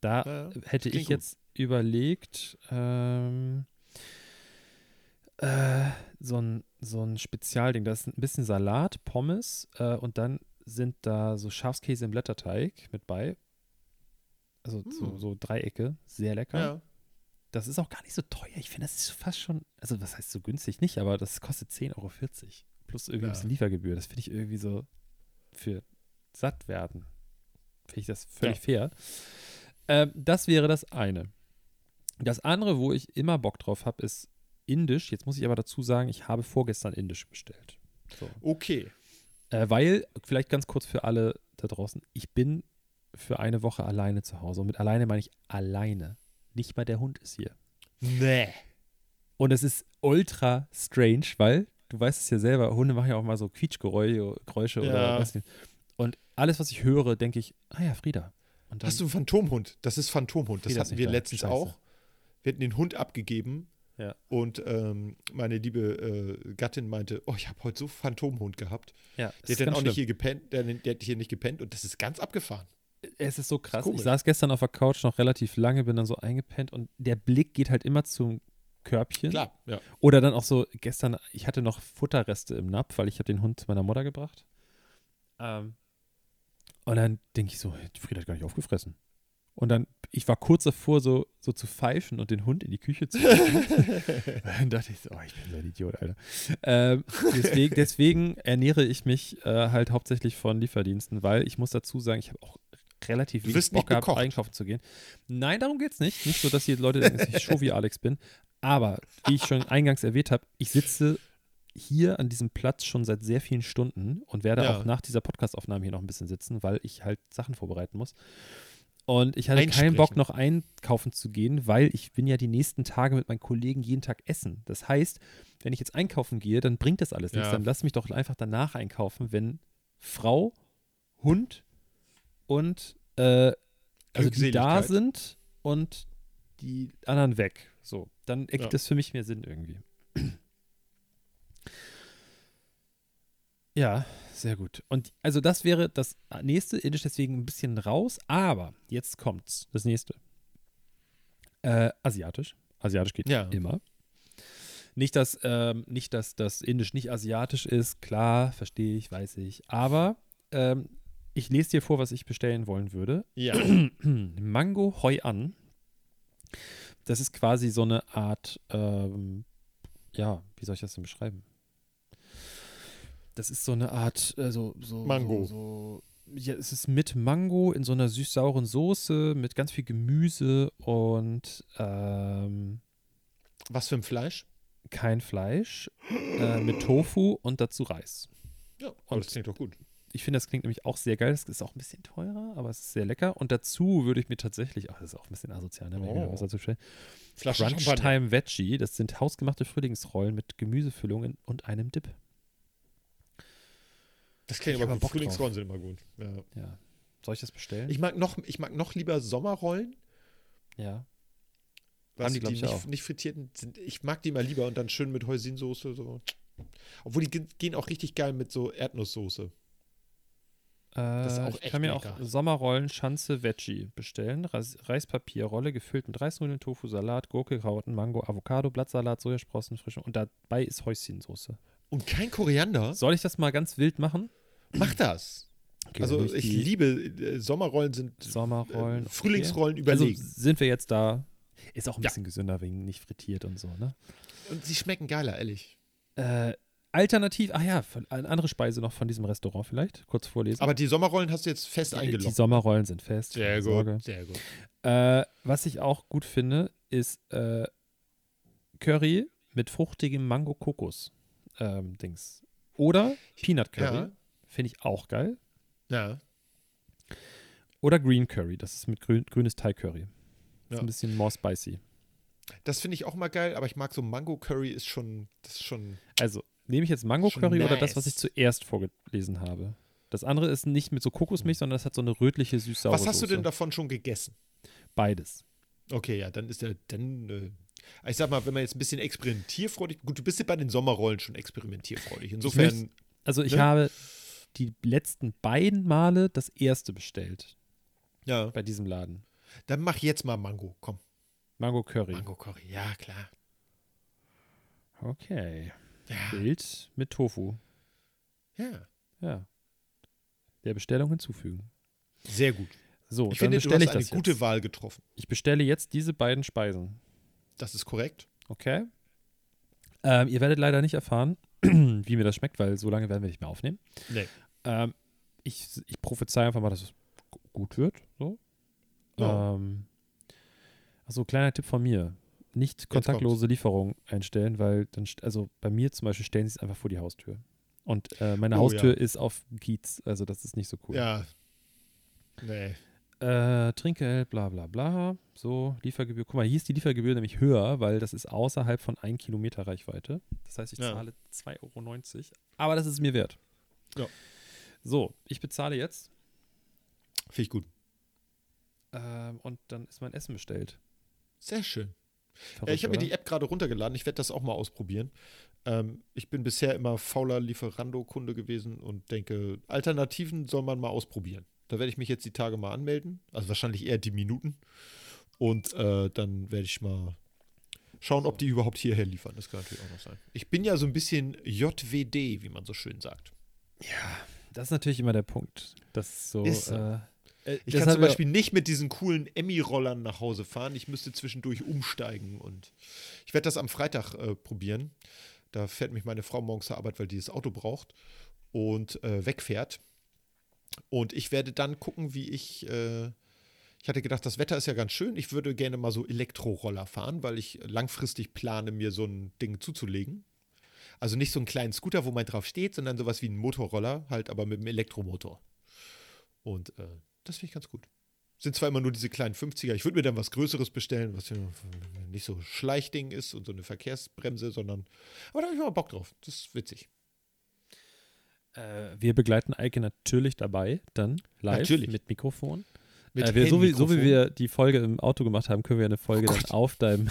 Da Ja, hätte ich gut. jetzt überlegt, ähm, äh, so, ein, so ein Spezialding. Da ist ein bisschen Salat, Pommes äh, und dann sind da so Schafskäse im Blätterteig mit bei. Also so, Mm. so Dreiecke, sehr lecker. Ja. Das ist auch gar nicht so teuer. Ich finde, das ist fast schon, also was heißt so günstig nicht, aber das kostet 10,40 Euro. Plus irgendwie ein Ja. bisschen Liefergebühr. Das finde ich irgendwie so für satt werden. Finde ich das völlig Ja. fair. Ähm, das wäre das eine. Das andere, wo ich immer Bock drauf habe, ist Indisch. Jetzt muss ich aber dazu sagen, ich habe vorgestern Indisch bestellt. So. Okay. Äh, weil, vielleicht ganz kurz für alle da draußen, ich bin für eine Woche alleine zu Hause. Und mit alleine meine ich alleine. Nicht mal der Hund ist hier. Nee. Und es ist ultra strange, weil du weißt es ja selber, Hunde machen ja auch mal so Quietschgeräusche Geräusche oder Ja. weiß nicht. Und alles, was ich höre, denke ich, ah ja, Frieda. Dann, Hast du einen Phantomhund? Das ist Phantomhund. Das Frieda ist hatten wir letztens Scheiße. auch. Wir hatten den Hund abgegeben. Ja. Und ähm, meine liebe äh, Gattin meinte, oh, ich habe heute so Phantomhund gehabt. ja, Der hat dann auch schlimm. nicht hier gepennt, der, der hat hier nicht gepennt und das ist ganz abgefahren. Es ist so krass. komisch. ich saß gestern auf der Couch noch relativ lange, bin dann so eingepennt und der Blick geht halt immer zum Körbchen. Klar, ja. Oder dann auch so, gestern, ich hatte noch Futterreste im Napf, weil ich habe den Hund zu meiner Mutter gebracht. Ähm, und dann denke ich so, Frieda hat gar nicht aufgefressen. Und dann, ich war kurz davor, so, so zu pfeifen und den Hund in die Küche zu bringen. dann dachte ich so, oh, ich bin so ein Idiot, Alter. Ähm, deswegen, deswegen ernähre ich mich äh, halt hauptsächlich von Lieferdiensten, weil ich muss dazu sagen, ich habe auch relativ wenig Bock gehabt, einkaufen zu gehen. Nein, darum geht's nicht. Nicht so, dass die Leute denken, dass ich show wie Alex bin. Aber, wie ich schon eingangs erwähnt habe, ich sitze hier an diesem Platz schon seit sehr vielen Stunden und werde Ja. auch nach dieser Podcastaufnahme hier noch ein bisschen sitzen, weil ich halt Sachen vorbereiten muss. Und ich hatte keinen Bock, noch einkaufen zu gehen, weil ich bin ja die nächsten Tage mit meinen Kollegen jeden Tag essen. Das heißt, wenn ich jetzt einkaufen gehe, dann bringt das alles nichts. Ja. Dann lass mich doch einfach danach einkaufen, wenn Frau, Hund und äh, also die da sind und die anderen weg. So, dann ergibt Ja. das für mich mehr Sinn irgendwie. Ja, sehr gut. Und also das wäre das nächste, Indisch deswegen ein bisschen raus, aber jetzt kommt's, das nächste. Äh, asiatisch. Asiatisch geht Ja. immer. Nicht, dass, ähm, nicht, dass das Indisch nicht asiatisch ist, klar, verstehe ich, weiß ich. Aber ähm, ich lese dir vor, was ich bestellen wollen würde. Ja. Mango Hoi An Das ist quasi so eine Art, ähm, ja, wie soll ich das denn beschreiben? Das ist so eine Art, äh, so, so, Mango. So, so, ja, es ist mit Mango in so einer süß-sauren Soße mit ganz viel Gemüse und ähm, Was für ein Fleisch? kein Fleisch, äh, mit Tofu und dazu Reis. Ja, Und- das klingt doch gut. Ich finde, das klingt nämlich auch sehr geil. Das ist auch ein bisschen teurer, aber es ist sehr lecker. Und dazu würde ich mir tatsächlich, ach, das ist auch ein bisschen asozial, ne, wenn ich mir Oh. was dazu stelle. Flasche Crunch Champagner. Time Veggie, das sind hausgemachte Frühlingsrollen mit Gemüsefüllungen und einem Dip. Das klingt Ich aber gut. Frühlingsrollen sind immer gut. Ja. Ja. Soll ich das bestellen? Ich mag noch, ich mag noch lieber Sommerrollen. ja. Haben die, die ich, nicht, auch. nicht frittierten sind. Ich mag die mal lieber und dann schön mit Heusinsoße so. Obwohl die ge- gehen auch richtig geil mit so Erdnusssoße. Äh, ist auch ich echt kann mir lecker. auch Sommerrollen Schanze Veggie bestellen. Reis Reispapierrolle gefüllt mit Reisnudeln, Tofu, Salat, Gurke, Karotten, Mango, Avocado, Blattsalat, Sojasprossen, frische und dabei ist Häuschensoße. Und kein Koriander. Soll ich das mal ganz wild machen? Mach das. Okay, also ich die liebe äh, Sommerrollen sind Sommerrollen. äh, Frühlingsrollen okay. Also überlegen. sind wir jetzt da. Ist auch ein Ja. bisschen gesünder wegen nicht frittiert und so, ne? Und sie schmecken geiler, ehrlich. Äh, alternativ, ach ja, eine andere Speise noch von diesem Restaurant vielleicht, kurz vorlesen. Aber die Sommerrollen hast du jetzt fest die, die eingeloggt. Sommerrollen sind fest. Sehr gut, Sorge. sehr gut. Äh, was ich auch gut finde, ist äh, Curry mit fruchtigem Mango-Kokos-Dings. Oder Peanut Curry. Ja. Finde ich auch geil. Ja. Oder Green Curry. Das ist mit grün, grünes Thai-Curry. Ist Ja. ein bisschen more spicy. Das finde ich auch mal geil, aber ich mag so Mango Curry ist schon, das ist schon. Also, nehme ich jetzt Mango Curry oder das, was nice. ich zuerst vorgelesen habe? Das andere ist nicht mit so Kokosmilch, sondern das hat so eine rötliche, süß-saure Was hast du denn davon schon gegessen? Beides. Okay, ja, dann ist der, dann, äh, ich sag mal, wenn man jetzt ein bisschen experimentierfreudig, gut, du bist ja bei den Sommerrollen schon experimentierfreudig. Insofern, möchte- Also, ich Ne? habe die letzten beiden Male das erste bestellt ja, bei diesem Laden. dann mach jetzt mal Mango, komm. Mango Curry. Mango Curry, ja, klar. Okay. Ja, Bild mit Tofu. ja. Ja. Der Bestellung hinzufügen. sehr gut. So, Ich dann finde, du bestelle hast ich eine das gute jetzt. Wahl getroffen. Ich bestelle jetzt diese beiden Speisen. Das ist korrekt. Okay. Ähm, ihr werdet leider nicht erfahren, wie mir das schmeckt, weil so lange werden wir nicht mehr aufnehmen. Nee. Ähm, ich, ich prophezei einfach mal, dass es gu- gut wird. So. Ja. Ähm, also kleiner Tipp von mir. Nicht kontaktlose Lieferung einstellen, weil dann, also bei mir zum Beispiel stellen sie es einfach vor die Haustür. Und äh, meine Oh, Haustür ja. ist auf Kiez, also das ist nicht so cool. Ja. Nee. Äh, Trinkgeld, bla bla bla. So, Liefergebühr. Guck mal, hier ist die Liefergebühr nämlich höher, weil das ist außerhalb von 1 Kilometer Reichweite. Das heißt, ich Ja. zahle 2,90 Euro. Aber das ist mir wert. Ja. So, ich bezahle jetzt Finde ich gut. ähm, und dann ist mein Essen bestellt. Sehr schön. Verrückt, Ja, ich habe mir die App gerade runtergeladen. Ich werde das auch mal ausprobieren. Ähm, ich bin bisher immer fauler Lieferando-Kunde gewesen und denke, Alternativen soll man mal ausprobieren. Da werde ich mich jetzt die Tage mal anmelden. Also wahrscheinlich eher die Minuten. Und äh, dann werde ich mal schauen, ob die überhaupt hierher liefern. Das kann natürlich auch noch sein. Ich bin ja so ein bisschen JWD, wie man so schön sagt. Das ist natürlich immer der Punkt. Das ist so. Ist äh, äh, Ich kann zum Beispiel nicht mit diesen coolen Emmy-Rollern nach Hause fahren. Ich müsste zwischendurch umsteigen und ich werde das am Freitag äh, probieren. Da fährt mich meine Frau morgens zur Arbeit, weil die das Auto braucht und äh, wegfährt. Und ich werde dann gucken, wie ich. Äh, ich hatte gedacht, das Wetter ist ja ganz schön. Ich würde gerne mal so Elektroroller fahren, weil ich langfristig plane, mir so ein Ding zuzulegen. Also nicht so einen kleinen Scooter, wo man drauf steht, sondern sowas wie ein Motorroller, halt aber mit einem Elektromotor. Und äh, das finde ich ganz gut. Sind zwar immer nur diese kleinen 50er. Ich würde mir dann was Größeres bestellen, was nicht so Schleichding ist und so eine Verkehrsbremse, sondern. Aber da habe ich mal Bock drauf. Das ist witzig. äh, wir begleiten Eike natürlich dabei, dann live Natürlich. mit Mikrofon. Mit äh, wir, so, wie, so wie wir die Folge im Auto gemacht haben, können wir eine Folge Oh dann auf deinem.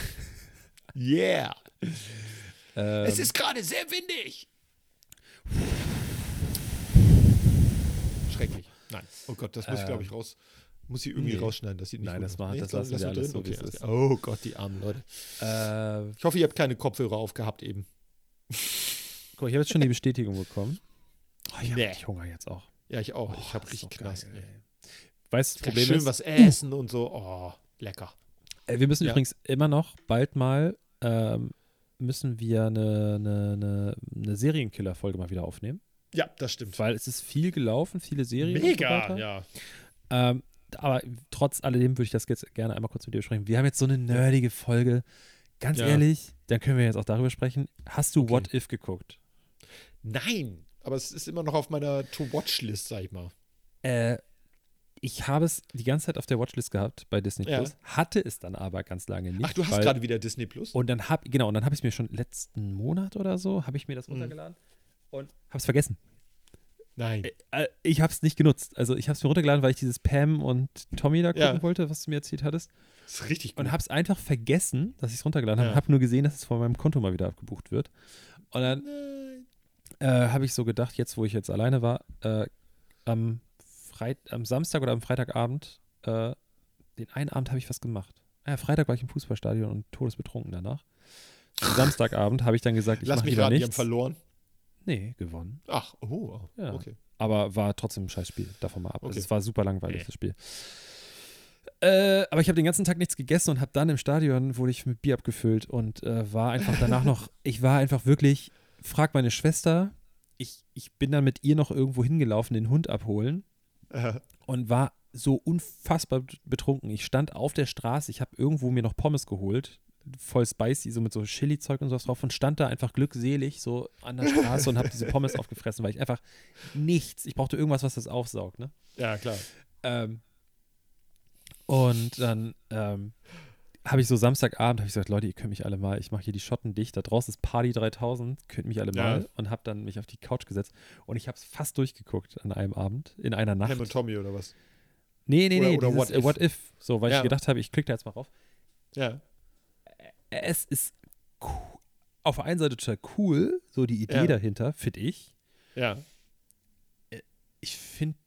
Yeah! Ähm, es ist gerade sehr windig! Schrecklich. Nein. Oh Gott, das muss ich, glaube ich, raus. Muss ich irgendwie nee. rausschneiden, dass sie nicht. Nein, gut das ist. machen- das lass- lassen wir lass alles drin? so, wie Okay, es ist. Oh Gott, die armen Leute. äh, Ich hoffe, ihr habt keine Kopfhörer aufgehabt eben. guck, ich habe jetzt schon die Bestätigung bekommen. Oh, ich habe Nee. richtig Hunger jetzt auch. Ja, ich auch. Oh, ich habe das richtig so Knast. Weißt du, das Problem schön ist, was essen und so. Oh, lecker. Äh, wir müssen Ja. übrigens immer noch bald mal ähm, müssen wir eine, eine, eine, eine Serienkiller-Folge mal wieder aufnehmen. Ja, das stimmt. Weil es ist viel gelaufen, viele Serien. so Mega, weiter. ja. Ähm, aber trotz alledem würde ich das jetzt gerne einmal kurz mit dir besprechen. Wir haben jetzt so eine nerdige Folge. Ganz Ja. ehrlich, dann können wir jetzt auch darüber sprechen. Hast du Okay. What If geguckt? Nein, aber es ist immer noch auf meiner To-Watch-List, sag ich mal. Äh, ich habe es die ganze Zeit auf der Watchlist gehabt bei Disney Ja. Plus, hatte es dann aber ganz lange nicht. Ach, du hast gerade wieder Disney Plus? Und dann habe genau, und dann habe ich es mir schon letzten Monat oder so, habe ich mir das Mhm. Und habe es vergessen. Nein. Äh, ich habe es nicht genutzt. Also ich habe es mir runtergeladen, weil ich dieses Pam und Tommy da gucken Ja. wollte, was du mir erzählt hattest. Das ist richtig gut. Und habe es einfach vergessen, dass ich es runtergeladen habe. Ja. Habe nur gesehen, dass es von meinem Konto mal wieder abgebucht wird. Und dann äh, habe ich so gedacht, jetzt wo ich jetzt alleine war, äh, am, Freit am Samstag oder am Freitagabend, äh, den einen Abend habe ich was gemacht. Ah Ja, Freitag war ich im Fußballstadion und todesbetrunken danach. Am Samstagabend habe ich dann gesagt, ich Lass mache mich lieber raten, die haben nichts. verloren. Nee, gewonnen. Ach, oh, Ja. okay. Aber war trotzdem ein Scheißspiel, davon mal ab. Also Okay. es war super langweilig, das Spiel. Äh, aber ich habe den ganzen Tag nichts gegessen und habe dann im Stadion, wurde ich mit Bier abgefüllt und äh, war einfach danach noch, ich war einfach wirklich, frag meine Schwester, ich, ich bin dann mit ihr noch irgendwo hingelaufen, den Hund abholen Äh, und war so unfassbar betrunken. Ich stand auf der Straße, ich habe irgendwo mir noch Pommes geholt, voll spicy, so mit so Chili-Zeug und sowas drauf und stand da einfach glückselig so an der Straße und habe diese Pommes aufgefressen, weil ich einfach nichts, ich brauchte irgendwas, was das aufsaugt, ne? ja, klar. Ähm, und dann ähm, habe ich so Samstagabend, habe ich gesagt, Leute, ihr könnt mich alle mal, ich mache hier die Schotten dicht, da draußen ist Party 3000, könnt mich alle Ja. mal und habe dann mich auf die Couch gesetzt und ich habe es fast durchgeguckt an einem Abend, in einer Nacht. Pam und Tommy oder was? Nee, nee, Oder- nee, oder dieses, What If. What If, so, weil Ja. ich gedacht habe, ich klicke da jetzt mal rauf. Ja. Es ist cool, auf der einen Seite total cool, so die Idee Ja. dahinter, finde ich. Ja. Ich finde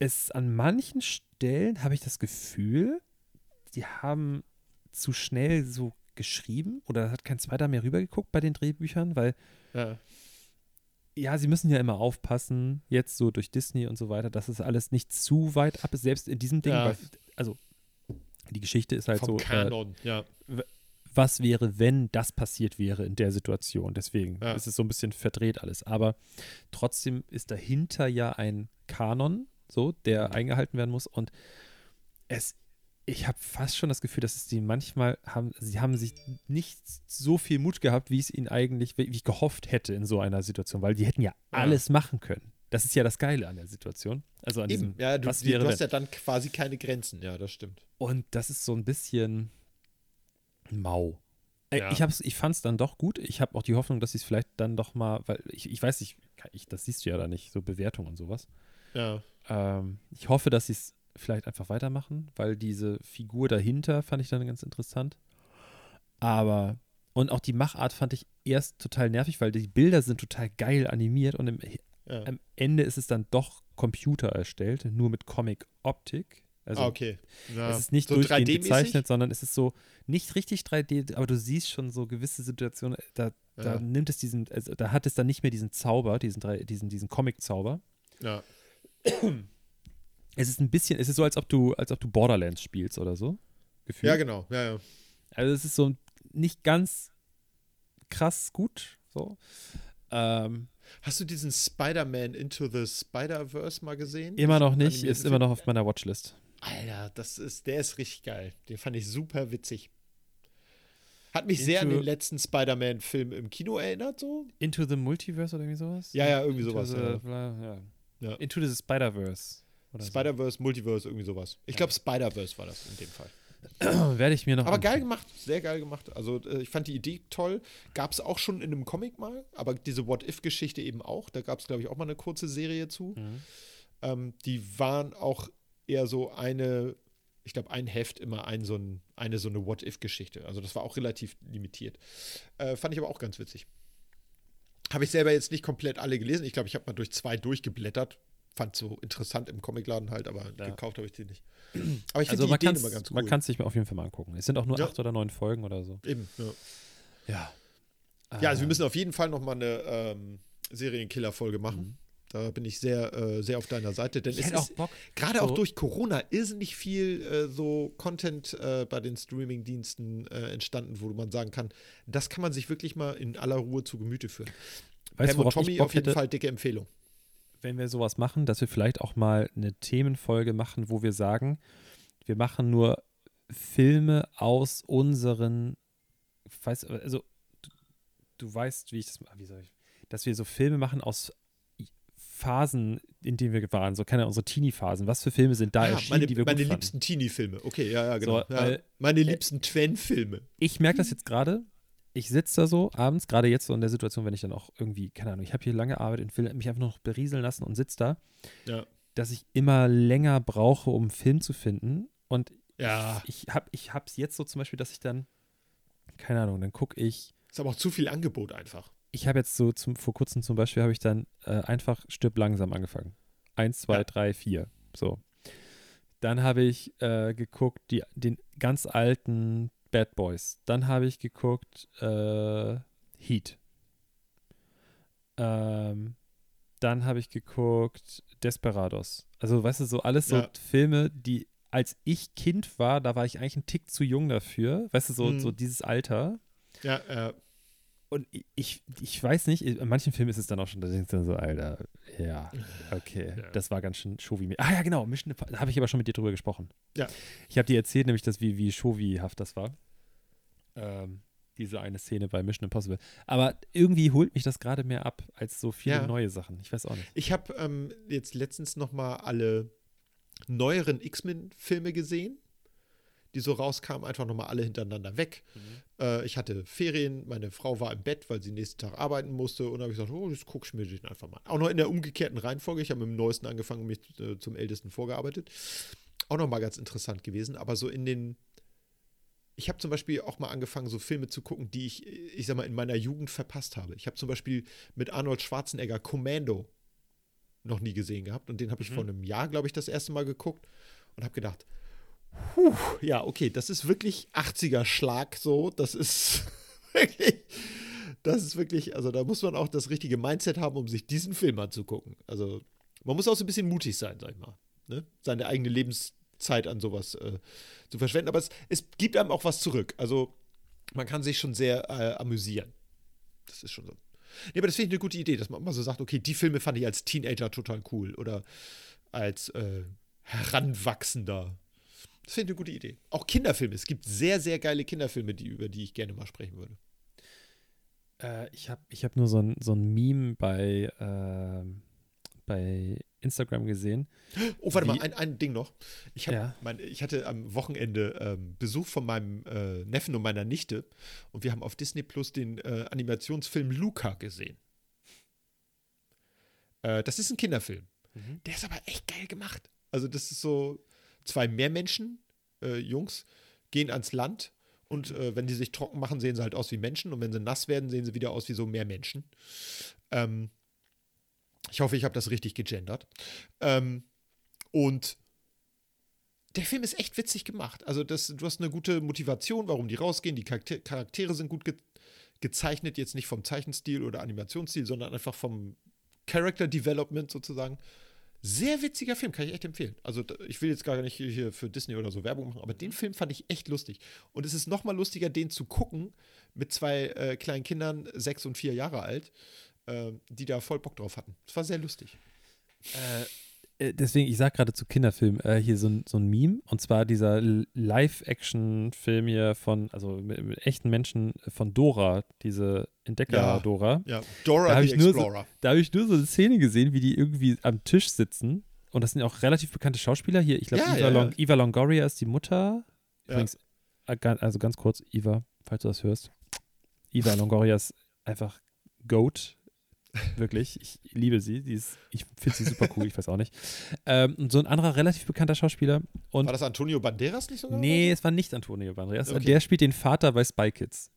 es an manchen Stellen, habe ich das Gefühl, die haben zu schnell so geschrieben oder hat kein zweiter mehr rübergeguckt bei den Drehbüchern, weil Ja. ja, sie müssen ja immer aufpassen, jetzt so durch Disney und so weiter, dass es alles nicht zu weit ab ist, selbst in diesem Ding, Ja. weil, also die Geschichte ist halt Vom so, äh, Kanon, ja. Was wäre, wenn das passiert wäre in der Situation. Deswegen Ja. ist es so ein bisschen verdreht alles. Aber trotzdem ist dahinter ja ein Kanon, so, der Mhm. eingehalten werden muss. Und es, ich habe fast schon das Gefühl, dass es die manchmal haben, sie haben sich nicht so viel Mut gehabt, wie es ihnen eigentlich, wie ich gehofft hätte in so einer Situation, weil die hätten ja Ja. alles machen können. Das ist ja das Geile an der Situation. Also an Eben. diesem, Ja, du, was wäre, du hast ja dann quasi keine Grenzen. Ja, das stimmt. Und das ist so ein bisschen mau. Äh, Ja. Ich, hab's, ich fand es dann doch gut. Ich habe auch die Hoffnung, dass sie es vielleicht dann doch mal, weil ich, ich weiß nicht, ich, das siehst du ja da nicht, so Bewertungen und sowas. Ja. Ähm, ich hoffe, dass sie es vielleicht einfach weitermachen, weil diese Figur dahinter fand ich dann ganz interessant. Aber, und auch die Machart fand ich erst total nervig, weil die Bilder sind total geil animiert und im, ja. am Ende ist es dann doch Computer erstellt, nur mit Comic-Optik. Also ah, okay. Ja. es ist nicht so durchgehend 3D-mäßig? gezeichnet, sondern es ist so nicht richtig 3D, aber du siehst schon so gewisse Situationen, da, da Ja. nimmt es diesen, also da hat es dann nicht mehr diesen Zauber, diesen, diesen, diesen Comic-Zauber. Ja. Es ist ein bisschen, es ist so, als ob du, als ob du Borderlands spielst oder so. Gefühlt. ja, genau. Ja, ja. Also es ist so nicht ganz krass gut. So. Ähm, Hast du diesen Spider-Man Into the Spider-Verse mal gesehen? immer noch nicht, ist immer noch auf meiner Watchlist. Alter, das ist, der ist richtig geil. Den fand ich super witzig. Hat mich sehr an Into- den letzten Spider-Man-Film im Kino erinnert, so. Into the Multiverse oder irgendwie sowas? Ja, ja, irgendwie Into sowas, The, ja. bla, ja. Ja. Into the Spider-Verse. oder so. Spider-Verse, Multiverse, irgendwie sowas. Ich glaube, Spider-Verse war das in dem Fall. Werde ich mir noch. Aber geil anschauen. gemacht, sehr geil gemacht. Also äh, ich fand die Idee toll. Gab es auch schon in einem Comic mal, aber diese What-If-Geschichte eben auch. Da gab es, glaube ich, auch mal eine kurze Serie zu. Mhm. Ähm, die waren auch eher so eine, ich glaube, ein Heft immer ein, so ein, eine so eine What-If-Geschichte. Also das war auch relativ limitiert. Äh, fand ich aber auch ganz witzig. Habe ich selber jetzt nicht komplett alle gelesen. Ich glaube, ich habe mal durch zwei durchgeblättert. Fand so interessant im Comicladen halt, aber Ja. gekauft habe ich die nicht. Aber ich finde Also die Ideen immer ganz cool. man kann es sich auf jeden Fall mal angucken. Es sind auch nur Ja. acht oder neun Folgen oder so. Eben, ja. Ja. Ja, also wir Ähm, müssen auf jeden Fall noch mal eine ähm, Serienkiller-Folge machen. Da bin ich sehr, äh, sehr auf deiner Seite. Denn Ich es auch Bock. gerade so- auch durch Corona irrsinnig viel äh, so Content äh, bei den Streaming-Diensten äh, entstanden, wo man sagen kann, das kann man sich wirklich mal in aller Ruhe zu Gemüte führen. Weißt Pam und Tommy auf jeden hätte, Fall dicke Empfehlung. wenn wir sowas machen, dass wir vielleicht auch mal eine Themenfolge machen, wo wir sagen, wir machen nur Filme aus unseren, weiß, also du, du weißt, wie ich das, wie soll ich, dass wir so Filme machen aus Phasen, in denen wir waren, so keine unsere Teenie-Phasen. Was für Filme sind da Ah, erschienen, meine die wir meine gut fanden? liebsten Teenie-Filme. Okay, ja, ja, genau. So, ja. weil- meine liebsten Twen-Filme. ich merke das jetzt gerade. Ich sitze da so abends, gerade jetzt so in der Situation, wenn ich dann auch irgendwie, keine Ahnung, ich habe hier lange gearbeitet und will mich einfach noch berieseln lassen und sitze da, Ja. dass ich immer länger brauche, um einen Film zu finden. Und Ja, ich habe ich hab's jetzt so zum Beispiel, dass ich dann, keine Ahnung, dann gucke ich, ist aber auch zu viel Angebot einfach. Ich habe jetzt so zum, vor kurzem zum Beispiel, habe ich dann äh, einfach Stirb langsam angefangen. Eins, zwei, Ja. drei, vier. So. Dann habe ich äh, geguckt, die, den ganz alten Bad Boys. Dann habe ich geguckt äh, Heat. Ähm, dann habe ich geguckt Desperados. Also, weißt du, so alles so Ja. Filme, die als ich Kind war, da war ich eigentlich ein Tick zu jung dafür. Weißt du, so, Mhm. so dieses Alter. Ja, äh, Und ich, ich weiß nicht, in manchen Filmen ist es dann auch schon, da denkst du dann so, Alter, ja, okay, Ja. das war ganz schön showy. Ah ja, genau, Mission da habe ich aber schon mit dir drüber gesprochen. Ja. Ich habe dir erzählt, nämlich, dass wie, wie showy-haft das war. Ähm, diese eine Szene bei Mission Impossible. Aber irgendwie holt mich das gerade mehr ab als so viele Ja. neue Sachen. Ich weiß auch nicht. ich habe ähm, jetzt letztens noch mal alle neueren X-Men-Filme gesehen, die so rauskamen, einfach noch mal alle hintereinander weg. Äh, ich hatte Ferien, meine Frau war im Bett, weil sie nächsten Tag arbeiten musste und habe ich gesagt, oh, jetzt guck ich mir den einfach mal. an. Auch noch in der umgekehrten Reihenfolge. Ich habe mit dem Neuesten angefangen und mich äh, zum Ältesten vorgearbeitet. Auch noch mal ganz interessant gewesen, aber so in den ich habe zum Beispiel auch mal angefangen, so Filme zu gucken, die ich, ich sag mal, in meiner Jugend verpasst habe. Ich habe zum Beispiel mit Arnold Schwarzenegger Commando noch nie gesehen gehabt und den habe ich Mhm. vor einem Jahr, glaube ich, das erste Mal geguckt und habe gedacht, puh, ja, okay, das ist wirklich 80er Schlag so, das ist wirklich, das ist wirklich, also da muss man auch das richtige Mindset haben, um sich diesen Film anzugucken. Also man muss auch so ein bisschen mutig sein, sag ich mal, ne? seine eigene Lebenszeit an sowas äh, zu verschwenden, aber es, es gibt einem auch was zurück. Also man kann sich schon sehr äh, amüsieren. Das ist schon so. Nee, aber das finde ich eine gute Idee, dass man mal so sagt, okay, die Filme fand ich als Teenager total cool oder als äh, Heranwachsender. Das finde ich eine gute Idee. Auch Kinderfilme. Es gibt sehr, sehr geile Kinderfilme, die, über die ich gerne mal sprechen würde. Äh, ich habe ich hab nur so ein, so ein Meme bei, ähm, bei Instagram gesehen. Oh, warte mal, ein, ein Ding noch. Ich, hab Ja. mein, ich hatte am Wochenende ähm, Besuch von meinem äh, Neffen und meiner Nichte und wir haben auf Disney Plus den äh, Animationsfilm Luca gesehen. Äh, das ist ein Kinderfilm. Mhm. Der ist aber echt geil gemacht. Also, das ist so: zwei Meermenschen, äh, Jungs, gehen ans Land und äh, wenn die sich trocken machen, sehen sie halt aus wie Menschen und wenn sie nass werden, sehen sie wieder aus wie so Meermenschen. Ähm, ich hoffe, ich habe das richtig gegendert. Ähm, und der Film ist echt witzig gemacht. Also, das, du hast eine gute Motivation, warum die rausgehen. Die Charakter Charaktere sind gut ge gezeichnet, jetzt nicht vom Zeichenstil oder Animationsstil, sondern einfach vom Character Development sozusagen. Sehr witziger Film, kann ich echt empfehlen. Also, ich will jetzt gar nicht hier- hier für Disney oder so Werbung machen, aber den Film fand ich echt lustig. Und es ist noch mal lustiger, den zu gucken mit zwei äh, kleinen Kindern, sechs und vier Jahre alt, äh, die da voll Bock drauf hatten. Es war sehr lustig. Äh, deswegen, ich sag gerade zu Kinderfilmen, äh, hier so ein, so ein Meme, und zwar dieser Live-Action-Film hier von, also mit, mit echten Menschen von Dora, diese Entdecker-Dora. Ja, Da Dora hab the ich nur so- Explorer. Da habe ich nur so eine Szene gesehen, wie die irgendwie am Tisch sitzen. Und das sind auch relativ bekannte Schauspieler hier. Ich glaube, Ja, Eva, ja, ja. Long, Eva Longoria ist die Mutter. Ja. Übrigens, äh, also ganz kurz, Eva, falls du das hörst. Eva Longoria ist einfach Goat. Wirklich. Ich liebe sie. ist, ich finde sie super cool, ich weiß auch nicht. Ähm, und so ein anderer relativ bekannter Schauspieler. Und War das Antonio Banderas nicht sogar? nee, es war nicht Antonio Banderas. Okay. Der spielt den Vater bei Spy Kids.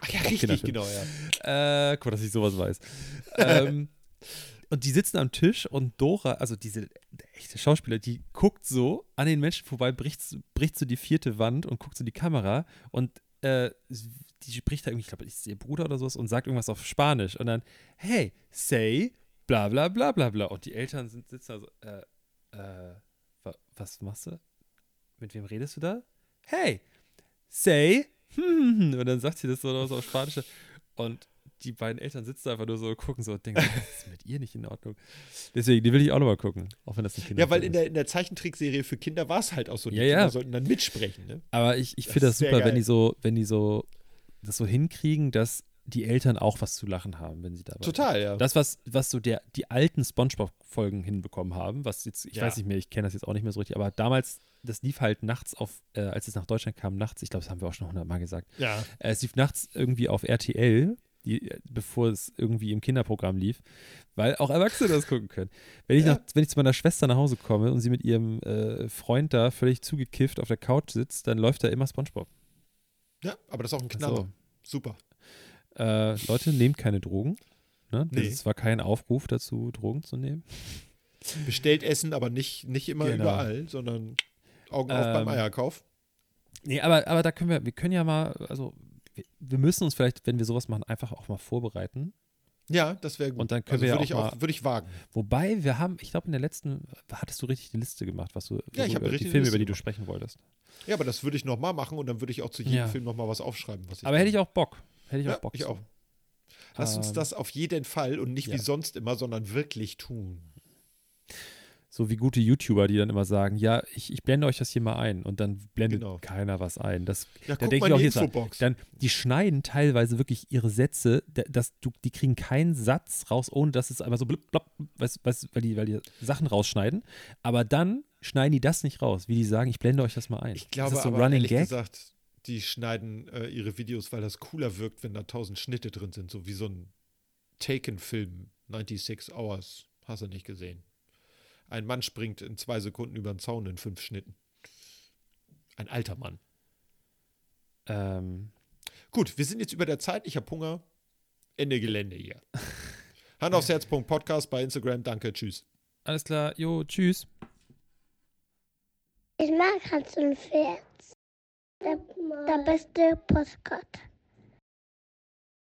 Ach ja, richtig, genau, ja. Äh, guck, dass ich sowas weiß. ähm, und die sitzen am Tisch und Dora, also diese echte Schauspieler, die guckt so an den Menschen vorbei, bricht, bricht so die vierte Wand und guckt so die Kamera und äh, die spricht da irgendwie, ich glaube, ist ihr Bruder oder sowas und sagt irgendwas auf Spanisch und dann, hey, say bla bla bla bla bla. Und die Eltern sind, sitzen da so, äh, äh, wa, was machst du? Mit wem redest du da? Hey, say, hm, und dann sagt sie das so, auf Spanisch. Und die beiden Eltern sitzen einfach nur so und gucken so und denken, was ist mit ihr nicht in Ordnung? Deswegen, die will ich auch nochmal gucken, auch wenn das ein Kind Ja, weil in der, in der Zeichentrickserie für Kinder war es halt auch so, die Ja, Kinder ja. sollten dann mitsprechen. Ne? Aber ich, ich Das finde das sehr super, wenn die so, wenn die so das so hinkriegen, dass die Eltern auch was zu lachen haben, wenn sie dabei sind. Total, ja. Das, was, was so der, die alten Spongebob-Folgen hinbekommen haben, was jetzt, ich Ja. weiß nicht mehr, ich kenne das jetzt auch nicht mehr so richtig, aber damals, das lief halt nachts auf, äh, als es nach Deutschland kam, nachts, ich glaube, das haben wir auch schon hundertmal gesagt, ja. äh, es lief nachts irgendwie auf RTL, die, äh, bevor es irgendwie im Kinderprogramm lief, weil auch Erwachsene das gucken können. Wenn ich, Ja. nach, wenn ich zu meiner Schwester nach Hause komme und sie mit ihrem äh, Freund da völlig zugekifft auf der Couch sitzt, dann läuft da immer Spongebob. ja, aber das ist auch ein Knaller. So. Super. Äh, Leute, nehmt keine Drogen. Ne? Nee. Das war kein Aufruf dazu, Drogen zu nehmen. Bestellt Essen, aber nicht, nicht immer Genau. überall, sondern Augen auf beim Ähm, Eierkauf. Nee, aber, aber da können wir, wir können ja mal, also wir, müssen uns vielleicht, wenn wir sowas machen, einfach auch mal vorbereiten. Ja, das wäre gut. Und dann können also wir ja würde auch ich auch, würde ich wagen. Wobei, wir haben, ich glaube, in der letzten, hattest du richtig die Liste gemacht, was du, Ja, ich richtig die Filme, Liste über die du gemacht. sprechen wolltest. Ja, aber das würde ich nochmal machen und dann würde ich auch zu jedem Ja. Film nochmal was aufschreiben. Was ich Aber hätte ich auch Bock. Hätte ich Ja, auch Bock. ich zu. auch. Lass uns Ähm, das auf jeden Fall und nicht ja. wie sonst immer, sondern wirklich tun. So wie gute YouTuber, die dann immer sagen, ja, ich, ich blende euch das hier mal ein und dann blendet Genau. keiner was ein. Das, Ja, Da guck denk mal ich auch jetzt Infobox. dann, die schneiden teilweise wirklich ihre Sätze, da- dass du, die kriegen keinen Satz raus, ohne dass es einfach so blub, blub, weißt, weißt, weil, die, weil die Sachen rausschneiden. Aber dann schneiden die das nicht raus, wie die sagen, ich blende euch das mal ein. Ich glaube ist das so ein aber Running ehrlich Gag? gesagt, die schneiden äh, ihre Videos, weil das cooler wirkt, wenn da tausend Schnitte drin sind, so wie so ein Taken-Film, 96 Hours, hast du nicht gesehen. Ein Mann springt in zwei Sekunden über den Zaun in fünf Schnitten. Ein alter Mann. Ähm, Gut, wir sind jetzt über der Zeit, ich habe Hunger. Ende Gelände hier. Hand aufs Herz. Podcast bei Instagram. Danke, tschüss. alles klar, jo, tschüss. Ich mag Hans und Pferd. Der, der beste Postkarte.